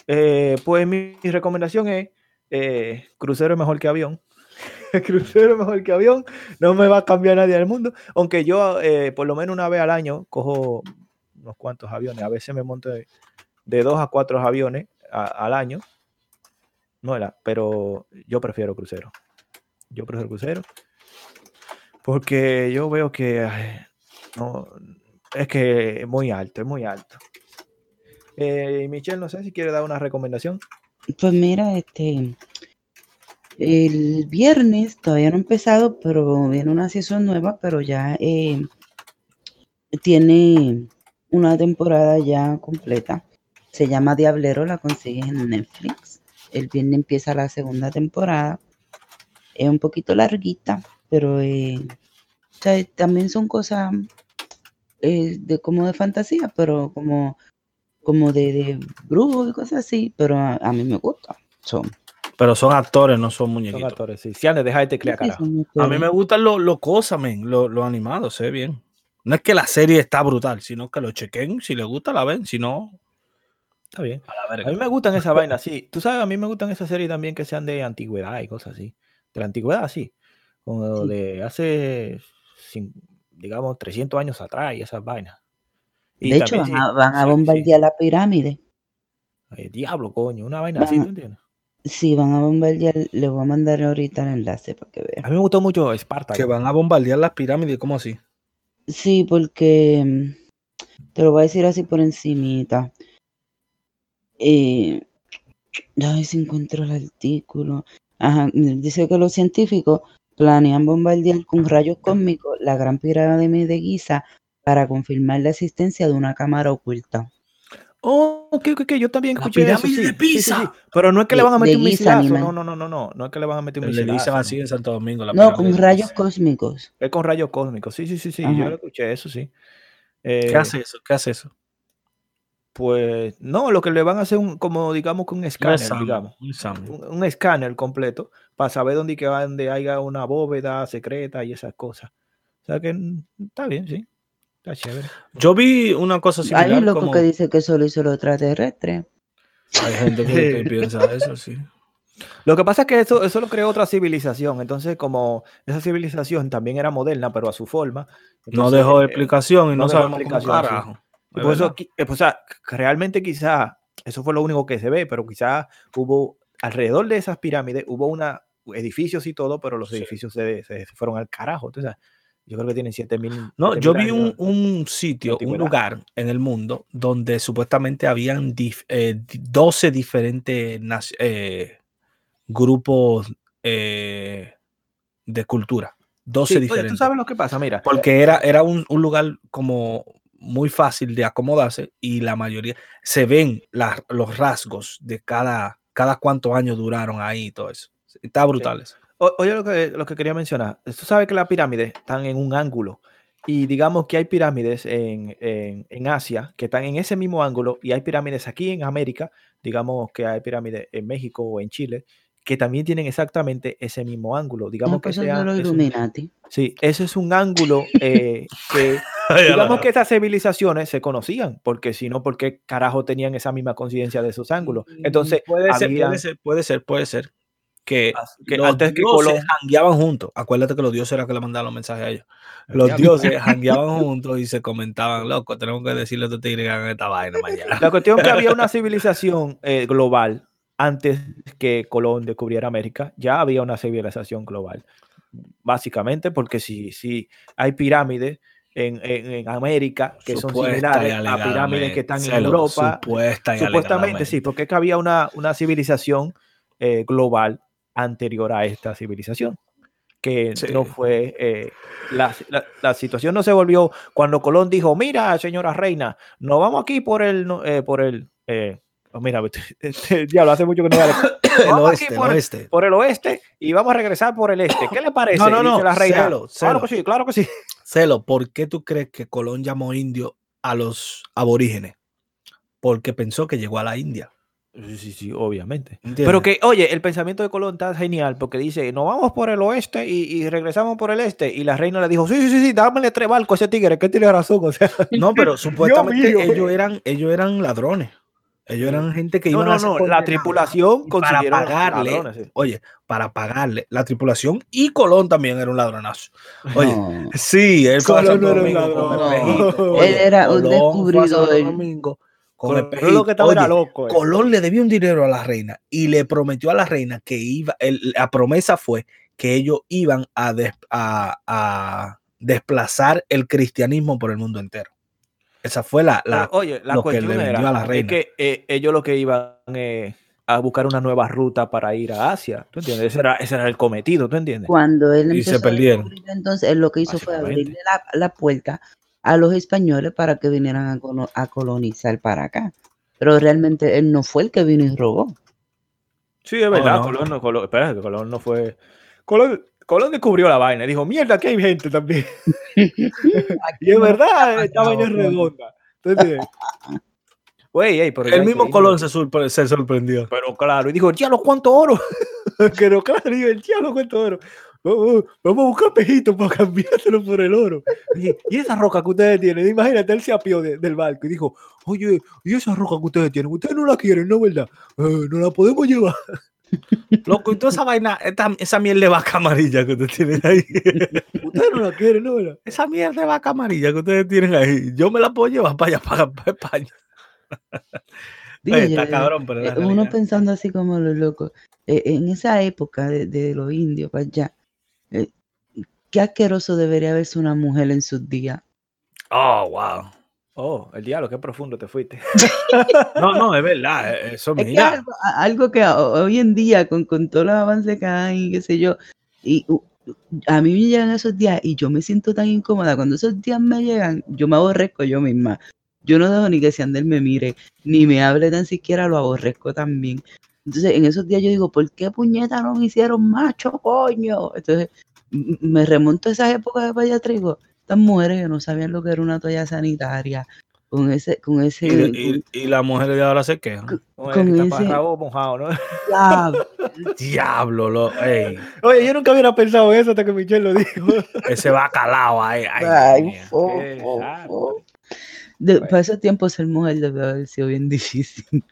Eh, pues mi, recomendación es eh, crucero es mejor que avión. crucero es mejor que avión. No me va a cambiar nadie del mundo. Aunque yo eh, por lo menos una vez al año cojo unos cuantos aviones. A veces me monto de, dos a cuatro aviones al año. No era, pero yo prefiero crucero. Yo prefiero crucero. Porque yo veo que no, es que es muy alto, es muy alto. Eh, Michelle, no sé si quiere dar una recomendación. Pues mira, este, el viernes todavía no ha empezado, pero viene una sesión nueva, pero ya eh, tiene una temporada ya completa. Se llama Diablero, la consigues en Netflix. El viernes empieza la segunda temporada. Es un poquito larguita, pero eh, también son cosas eh, de como de fantasía, pero como, como de, de brujos y cosas así, pero a, mí me gusta. Son. Pero son actores, no son muñequitos. Son actores, sí. Si han de teclear, cara. A mí me gustan los lo cosas, men, los lo animados, se ve bien. No es que la serie está brutal, sino que lo chequen, si les gusta la ven, si no, está bien. A, mí me gustan esas vainas, sí. Tú sabes, a mí me gustan esas series también que sean de antigüedad y cosas así. De la antigüedad, sí. Como de hace digamos, 300 años atrás y esas vainas. de hecho, van, a, bombardear la pirámide. diablo, coño, una vaina así, ¿tú entiendes? Sí, van a bombardear. Le voy a mandar ahorita el enlace para que vean. A mí me gustó mucho Esparta. Que van a bombardear las pirámides, ¿cómo así? Sí, porque mm, te lo voy a decir así por encimita. Eh, a ver si encuentro el artículo. Ajá, dice que los científicos planean bombardear con rayos cósmicos la gran pirámide de Giza para confirmar la existencia de una cámara oculta. Oh, ok, ok, yo también escuché eso. Sí, de Pisa. Pero no es que le van a meter un misilazo. No, no, no, no, no. No es que le van a meter un misilazo. así en Santo Domingo. no, con rayos cósmicos. Es con rayos cósmicos. Sí, sí, sí, sí. Yo lo escuché, eso sí. ¿Qué hace eso? ¿Qué hace eso? Pues no, lo que le van a hacer un, como digamos con un escáner, digamos. Un, escáner completo para saber dónde, que donde haya una bóveda secreta y esas cosas. O sea que mm, está bien, sí. Está chévere. Yo vi una cosa similar. Hay loco que dice que solo hizo lo extraterrestre. Hay gente que, piensa eso, sí. Lo que pasa es que eso, eso lo creó otra civilización. Entonces, como esa civilización también era moderna, pero a su forma. no dejó eh, explicación y no, sabemos cómo carajo. Por eso, eh, o sea, realmente quizá eso fue lo único que se ve, pero quizá hubo alrededor de esas pirámides, hubo una, edificios y todo, pero los edificios se, se, fueron al carajo. Entonces, yo creo que tienen 7000. No, yo vi un, un, sitio, un lugar en el mundo donde supuestamente habían 12 eh, diferentes eh, grupos de cultura. 12 diferentes. Tú sabes lo que pasa, mira. Porque era, era un, un lugar como muy fácil de acomodarse y la mayoría se ven los rasgos de cada, cada cuántos años duraron ahí y todo eso. Está brutal eso. oye, lo que, lo que quería mencionar. Tú sabes que las pirámides están en un ángulo y digamos que hay pirámides en, en, en, Asia que están en ese mismo ángulo y hay pirámides aquí en América, digamos que hay pirámides en México o en Chile, que también tienen exactamente ese mismo ángulo. Digamos que sea, los Illuminati. sí, ese es un ángulo eh, que, digamos que esas civilizaciones se conocían, porque si no, ¿por qué carajo tenían esa misma conciencia de esos ángulos? Entonces, puede, ser, puede ser, puede ser, puede ser, que, que antes que Colón jangueaban juntos. Acuérdate que los dioses eran que le mandaban los mensajes a ellos. Los dioses jangueaban juntos y se comentaban, loco, tenemos que decirle a estos tigres que hagan esta vaina mañana. La cuestión es que había una civilización eh, global antes que Colón descubriera América, ya había una civilización global. Básicamente porque si, si hay pirámides en, en, América que son similares a pirámides que están en Europa. supuestamente sí, porque es que había una, una civilización eh, global anterior a esta civilización. Que no fue. Eh, la, la, situación no se volvió cuando Colón dijo: Mira, señora reina, nos vamos aquí por el. Eh, por el Oh, mira, este, diablo, hace mucho que no vale. el oeste, por, el oeste. por el oeste y vamos a regresar por el este. ¿Qué le parece? No, no, no. la reina. Celo, Claro que sí, claro que sí. Celo, ¿por qué tú crees que Colón llamó indio a los aborígenes? Porque pensó que llegó a la India. Sí, sí, sí, obviamente. Pero que, oye, el pensamiento de Colón está genial porque dice, nos vamos por el oeste y, regresamos por el este. Y la reina le dijo, sí, sí, sí, sí dámele tres barcos a ese tigre, que tiene razón. O sea, no, pero supuestamente ellos eran, ellos eran ladrones. Ellos eran gente que iban no, no, no, la tripulación para pagarle, oye, para pagarle, la tripulación y Colón también era un ladronazo. Oye, sí, él fue Colón no era un ladrón. él era un descubridor. Domingo, con el lo que estaba era loco. Eh. Colón le debía un dinero a la reina y le prometió a la reina que iba, la promesa fue que ellos iban a, a, a desplazar el cristianismo por el mundo entero. Esa fue la, la, oye, la cuestión que era, a la reina. Es que eh, ellos lo que iban eh, a buscar una nueva ruta para ir a Asia. ¿Tú entiendes? Ese era, ese era el cometido, ¿tú entiendes? Cuando él y se perdieron. entonces, él lo que hizo fue abrirle la, la, puerta a los españoles para que vinieran a, a, colonizar para acá. Pero realmente él no fue el que vino y robó. Sí, es verdad. Colón, no, Colón, espera, que Colón no fue. Colón, Colón descubrió la vaina. Dijo, mierda, aquí hay gente también. y es verdad, esta vaina es redonda. Entonces, el mismo Colón se, sorprendió. Pero claro, y dijo, diablo, ¿cuánto oro? Pero claro, dijo, diablo, ¿cuánto oro? Vamos, a buscar pejitos para cambiárselo por el oro. Y, esa roca que ustedes tienen, imagínate, él se apió del barco y dijo, oye, ¿y esa roca que ustedes tienen? Ustedes no la quieren, ¿no verdad? Eh, no la podemos llevar. Loco, y toda esa vaina, esa miel de vaca amarilla que ustedes tienen ahí. Ustedes no la quieren, ¿no? Esa miel de vaca amarilla que ustedes tienen ahí, yo me la puedo llevar para allá, para, España. está cabrón, pero eh, uno pensando así como los locos. Eh, en esa época de, los indios para allá, qué asqueroso debería verse una mujer en sus días. Oh, wow. Oh, el diablo, qué profundo te fuiste. no, no, es verdad, eso es algo, que hoy en día, con, con todos los avances que hay, qué sé yo, y a mí me llegan esos días y yo me siento tan incómoda. Cuando esos días me llegan, yo me aborrezco yo misma. Yo no dejo ni que Seandel me mire, ni me hable tan siquiera, lo aborrezco también. Entonces, en esos días yo digo, ¿por qué puñeta no me hicieron macho, coño? Entonces, me remonto a esas épocas de Paya Trigo. Estas mujeres que no sabían lo que era una toalla sanitaria, con ese, con ese. Y, y, las mujeres de ahora se quejan. Con, ese. mojado, ¿no? Diablo. Diablo, lo, Oye, yo nunca hubiera pensado eso hasta que Michelle lo dijo. Ese va calado ahí. Ay, ay de, para ese tiempo ser mujer debe haber sido bien difícil.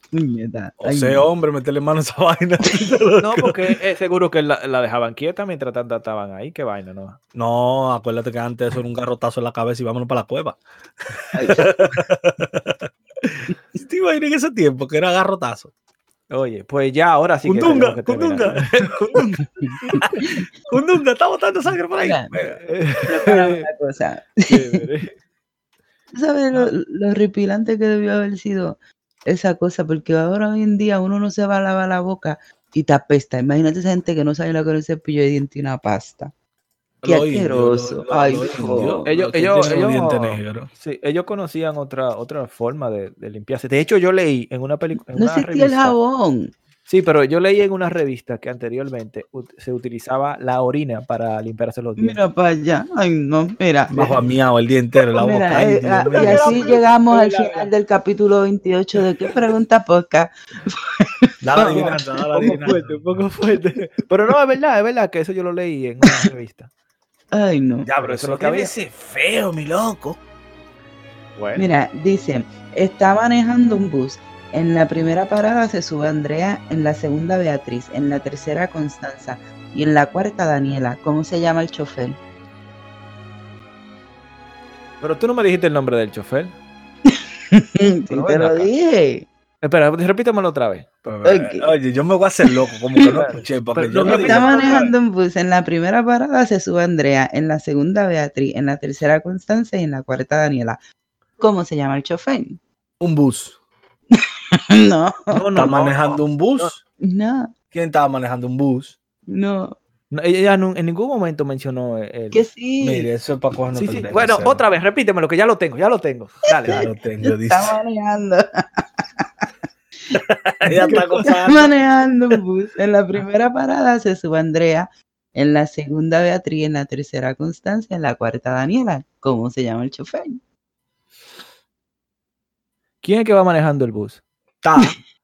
o sea, hombre, meterle mano a esa vaina. no, porque es seguro que la, la, dejaban quieta mientras tanto estaban ahí. Qué vaina, ¿no? No, acuérdate que antes eso era un garrotazo en la cabeza y vámonos para la cueva. ¿Te imaginas en ese tiempo que era garrotazo? Oye, pues ya ahora sí. Cundunga, que Cundunga, Cundunga. Cundunga, está botando sangre por ahí. Una cosa. ¿Sabes lo, lo repilante que debió haber sido esa cosa? Porque ahora hoy en día uno no se va a lavar la boca y te apesta. Imagínate esa gente que no sabe lo que es el cepillo de dientes y una pasta. Qué asqueroso. Ay, ellos, ellos, ellos, sí, ellos conocían otra, otra forma de, de, limpiarse. De hecho, yo leí en una película. No existía el jabón. Sí, pero yo leí en una revista que anteriormente se utilizaba la orina para limpiarse los dientes. Mira para allá. Ay, no, mira. Bajo a miau el día entero, la boca. Eh, y así llegamos al final del capítulo 28 de ¿Qué pregunta podcast? Dale adivinanza, dale Un poco fuerte, un poco fuerte. Pero no, es verdad, es verdad que eso yo lo leí en una revista. Ay, no. Ya, pero eso, es lo que había. Ese feo, mi loco. Bueno. Mira, dice, está manejando un bus en la primera parada se sube Andrea, en la segunda Beatriz, en la tercera Constanza y en la cuarta Daniela. ¿Cómo se llama el chofer? Pero tú no me dijiste el nombre del chofer. sí, te lo dije. Espera, repítamelo otra vez. Oye, yo me voy a hacer loco, como que no escuché. Porque yo está manejando un bus. En la primera parada se sube Andrea, en la segunda Beatriz, en la tercera Constanza y en la cuarta Daniela. ¿Cómo se llama el chofer? Un bus. no. no, ¿Está manejando un bus? No. ¿Quién estaba manejando un bus? No. ella en ningún momento mencionó el... Que sí. Mire, eso es para cogernos sí, sí. Bueno, otra vez, repítemelo, que ya lo tengo, ya lo tengo. Dale, ya lo tengo, dice. Está manejando. ella está, está manejando un bus. En la primera parada se sube Andrea, en la segunda Beatriz, en la tercera Constancia, en la cuarta Daniela. ¿Cómo se llama el chofer? ¿Quién es que va manejando el bus? Ta.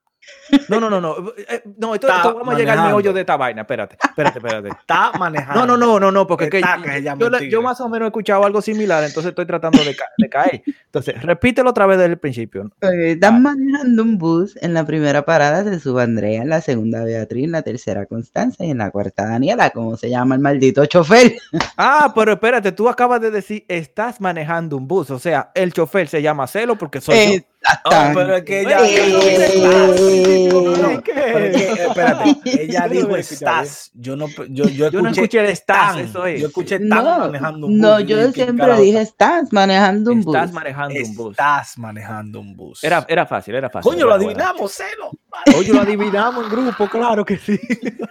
No, no, no, no. Eh, no, esto, esto vamos a llegar al meollo de esta vaina. Espérate, espérate, espérate. Está manejando. No, no, no, no, no, porque que, yo, yo, más o menos he escuchado algo similar, entonces estoy tratando de, de caer. Entonces, repítelo otra vez desde el principio. están manejando un bus. En la primera parada se sube Andrea, en la segunda Beatriz, en la tercera Constanza y en la cuarta Daniela. ¿Cómo se llama el maldito chofer? Ah, pero espérate, tú acabas de decir, estás manejando un bus. O sea, el chofer se llama Celo porque soy yo. Oh, pero es que ella espérate, ella dijo estás. Yo no, yo, yo, escuché, no escuché el estás, eso es. Yo escuché estás manejando un bus. No, yo siempre dije estás manejando un bus. Estás manejando un bus. Estás manejando un bus. Era, era fácil, era fácil. Coño, lo adivinamos, celo. Oye, lo adivinamos en grupo, claro que sí.